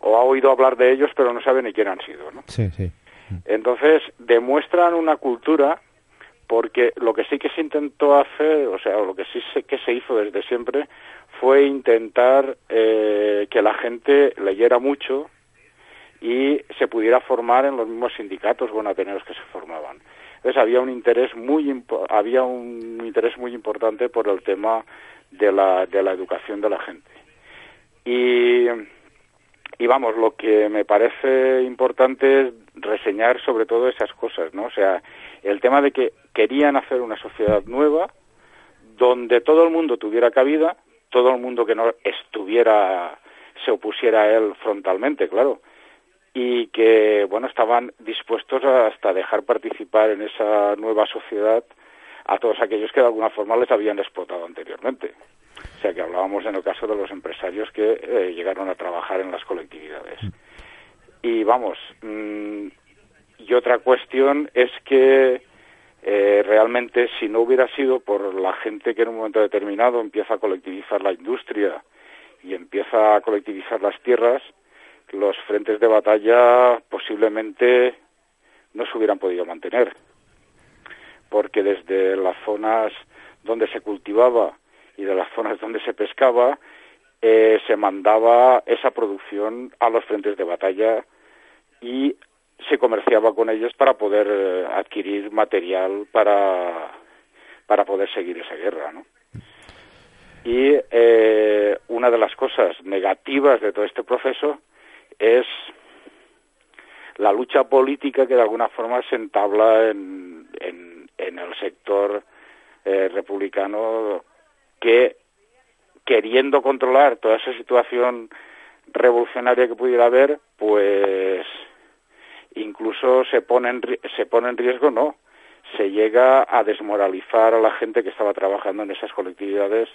o ha oído hablar de ellos pero no sabe ni quién han sido, ¿no? Sí, sí. Entonces, demuestran una cultura porque lo que sí que se intentó hacer, o sea, lo que sí se, que se hizo desde siempre fue intentar eh, que la gente leyera mucho y se pudiera formar en los mismos sindicatos o en ateneos que se formaban. Entonces había un interés muy había un interés muy importante por el tema de la de la educación de la gente. Y y vamos, lo que me parece importante es reseñar sobre todo esas cosas, ¿no? O sea, el tema de que querían hacer una sociedad nueva donde todo el mundo tuviera cabida, todo el mundo que no estuviera se opusiera a él frontalmente, claro, y que bueno estaban dispuestos hasta dejar participar en esa nueva sociedad a todos aquellos que de alguna forma les habían explotado anteriormente. O sea que hablábamos en el caso de los empresarios que eh, llegaron a trabajar en las colectividades. Y vamos, mm, y otra cuestión es que eh, realmente si no hubiera sido por la gente que en un momento determinado empieza a colectivizar la industria y empieza a colectivizar las tierras, los frentes de batalla posiblemente no se hubieran podido mantener. Porque desde las zonas donde se cultivaba y de las zonas donde se pescaba, eh, se mandaba esa producción a los frentes de batalla y se comerciaba con ellos para poder eh, adquirir material para, para poder seguir esa guerra, ¿no? Y eh, una de las cosas negativas de todo este proceso es la lucha política que de alguna forma se entabla en, en, en el sector eh, republicano que queriendo controlar toda esa situación revolucionaria que pudiera haber, pues incluso se pone en, se pone en riesgo, no, se llega a desmoralizar a la gente que estaba trabajando en esas colectividades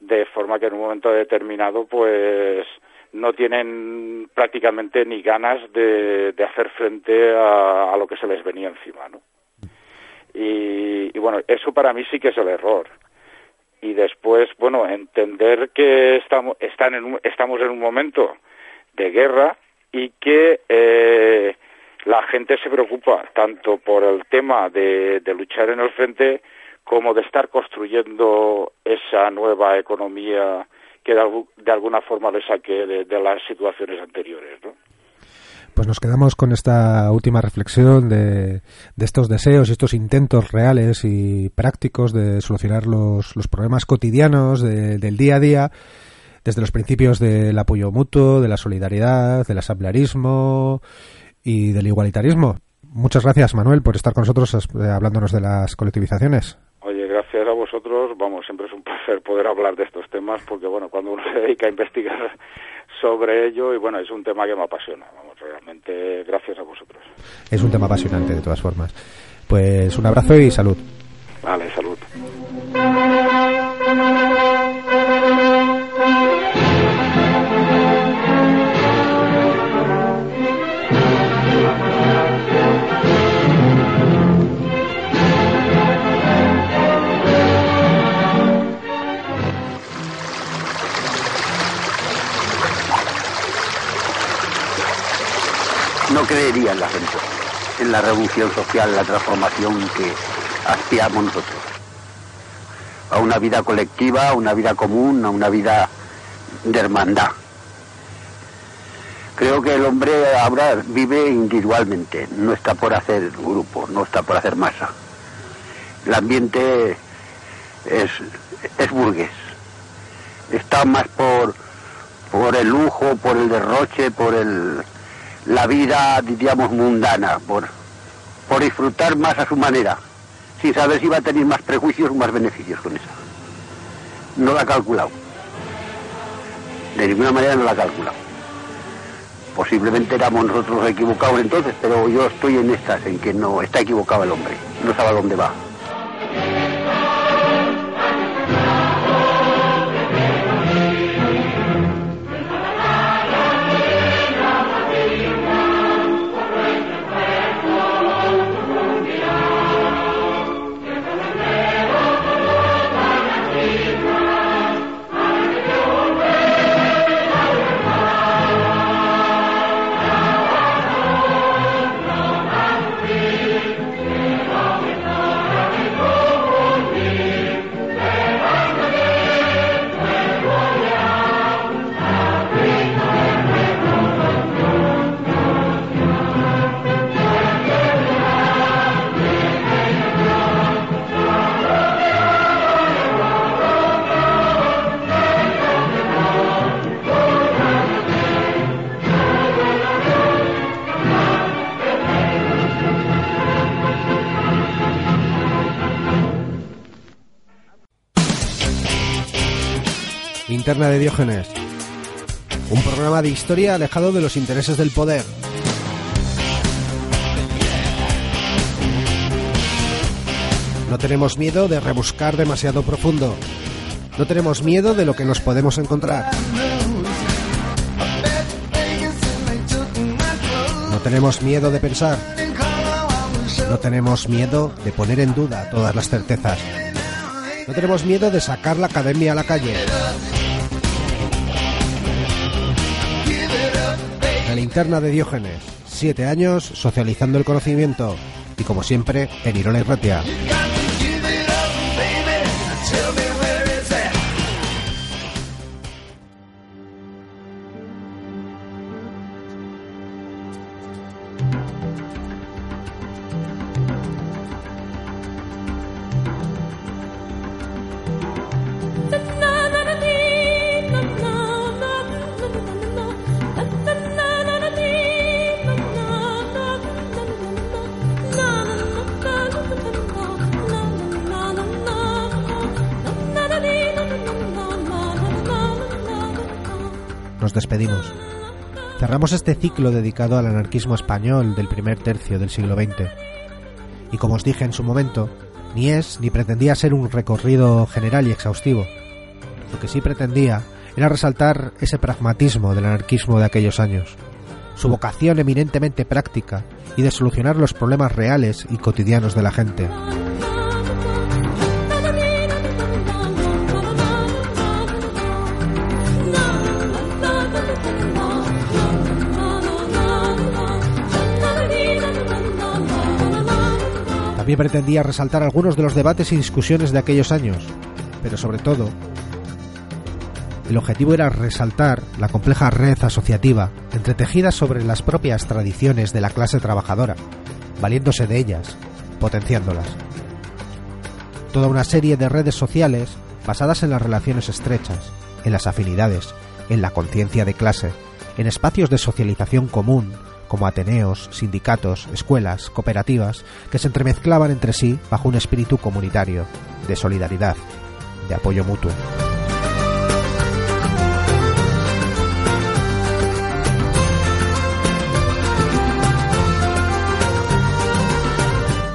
de forma que en un momento determinado pues no tienen prácticamente ni ganas de, de hacer frente a, a, lo que se les venía encima, ¿no? Y, bueno, eso para mí sí que es el error. Y después, bueno, entender que estamos, están en un, estamos en un momento de guerra y que eh, gente se preocupa tanto por el tema de, de luchar en el frente como de estar construyendo esa nueva economía que de, alguna forma le saque de, las situaciones anteriores, ¿no? Pues nos quedamos con esta última reflexión de, de estos deseos y estos intentos reales y prácticos de solucionar los, los problemas cotidianos de, del día a día desde los principios del apoyo mutuo, de la solidaridad, del asamblearismo y del igualitarismo. Muchas gracias, Manuel, por estar con nosotros eh, hablándonos de las colectivizaciones. Oye, gracias a vosotros. Vamos, siempre es un placer poder hablar de estos temas porque, bueno, cuando uno se dedica a investigar sobre ello, y bueno, es un tema que me apasiona. Vamos, realmente, gracias a vosotros. Es un tema apasionante, de todas formas. Pues un abrazo y salud. Vale, salud. No creería en la gente, en la revolución social, la transformación que aspiramos nosotros. A una vida colectiva, a una vida común, a una vida de hermandad. Creo que el hombre ahora vive individualmente, no está por hacer grupo, no está por hacer masa. El ambiente es, burgués. Está más por el lujo, por el derroche, por el, la vida, diríamos, mundana, por, por disfrutar más a su manera, sin saber si va a tener más prejuicios o más beneficios con eso. No la ha calculado. De ninguna manera no la ha calculado. Posiblemente éramos nosotros equivocados entonces, pero yo estoy en estas, en que no está equivocado el hombre, no sabe a dónde va. Linterna de Diógenes. Un programa de historia alejado de los intereses del poder. No tenemos miedo de rebuscar demasiado profundo. No tenemos miedo de lo que nos podemos encontrar. No tenemos miedo de pensar. No tenemos miedo de poner en duda todas las certezas. No tenemos miedo de sacar la academia a la calle. Linterna de Diógenes. Siete años socializando el conocimiento. Y como siempre, en Irola y Ratia. Cerramos este ciclo dedicado al anarquismo español del primer tercio del siglo XX. Y como os dije en su momento, ni es ni pretendía ser un recorrido general y exhaustivo. Lo que sí pretendía era resaltar ese pragmatismo del anarquismo de aquellos años, su vocación eminentemente práctica y de solucionar los problemas reales y cotidianos de la gente. También pretendía resaltar algunos de los debates y discusiones de aquellos años, pero sobre todo, el objetivo era resaltar la compleja red asociativa entretejida sobre las propias tradiciones de la clase trabajadora, valiéndose de ellas, potenciándolas. Toda una serie de redes sociales basadas en las relaciones estrechas, en las afinidades, en la conciencia de clase, en espacios de socialización común, como ateneos, sindicatos, escuelas, cooperativas, que se entremezclaban entre sí bajo un espíritu comunitario, de solidaridad, de apoyo mutuo.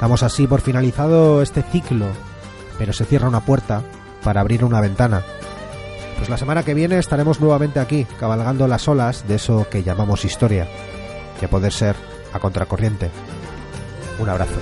Damos así por finalizado este ciclo, pero se cierra una puerta para abrir una ventana. Pues la semana que viene estaremos nuevamente aquí, cabalgando las olas de eso que llamamos historia poder ser a contracorriente. Un abrazo.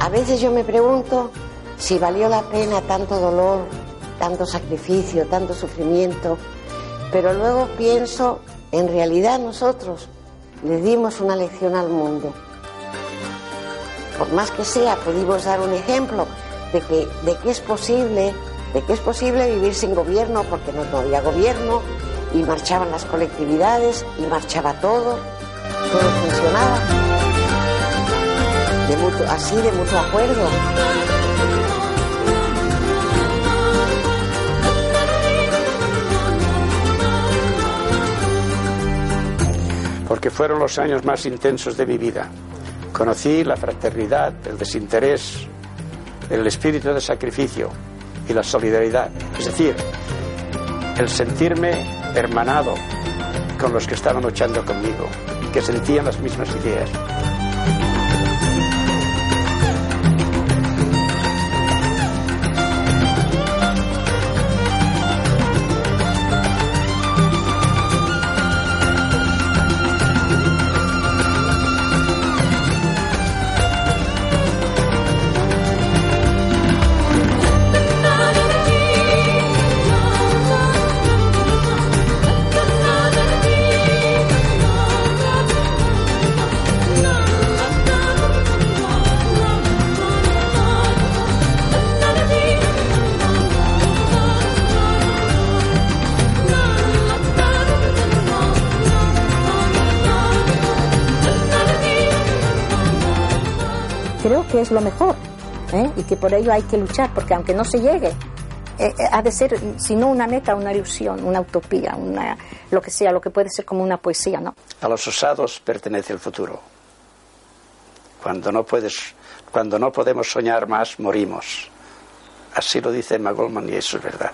A veces yo me pregunto si valió la pena tanto dolor, tanto sacrificio, tanto sufrimiento, pero luego pienso, en realidad nosotros le dimos una lección al mundo. Por más que sea, pudimos dar un ejemplo de que, de que es posible, de que es posible vivir sin gobierno porque no, había gobierno y marchaban las colectividades y marchaba todo, todo funcionaba. Así de mutuo acuerdo. Porque fueron los años más intensos de mi vida. Conocí la fraternidad, el desinterés, el espíritu de sacrificio y la solidaridad. Es decir, el sentirme hermanado con los que estaban luchando conmigo que sentían las mismas ideas. Es lo mejor ¿eh? y que por ello hay que luchar, porque aunque no se llegue eh, eh, ha de ser, si no una meta, una ilusión, una utopía, una, lo que sea, lo que puede ser como una poesía, ¿no? A los osados pertenece el futuro. Cuando no, puedes, cuando no podemos soñar más, morimos. Así lo dice Emma y eso es verdad.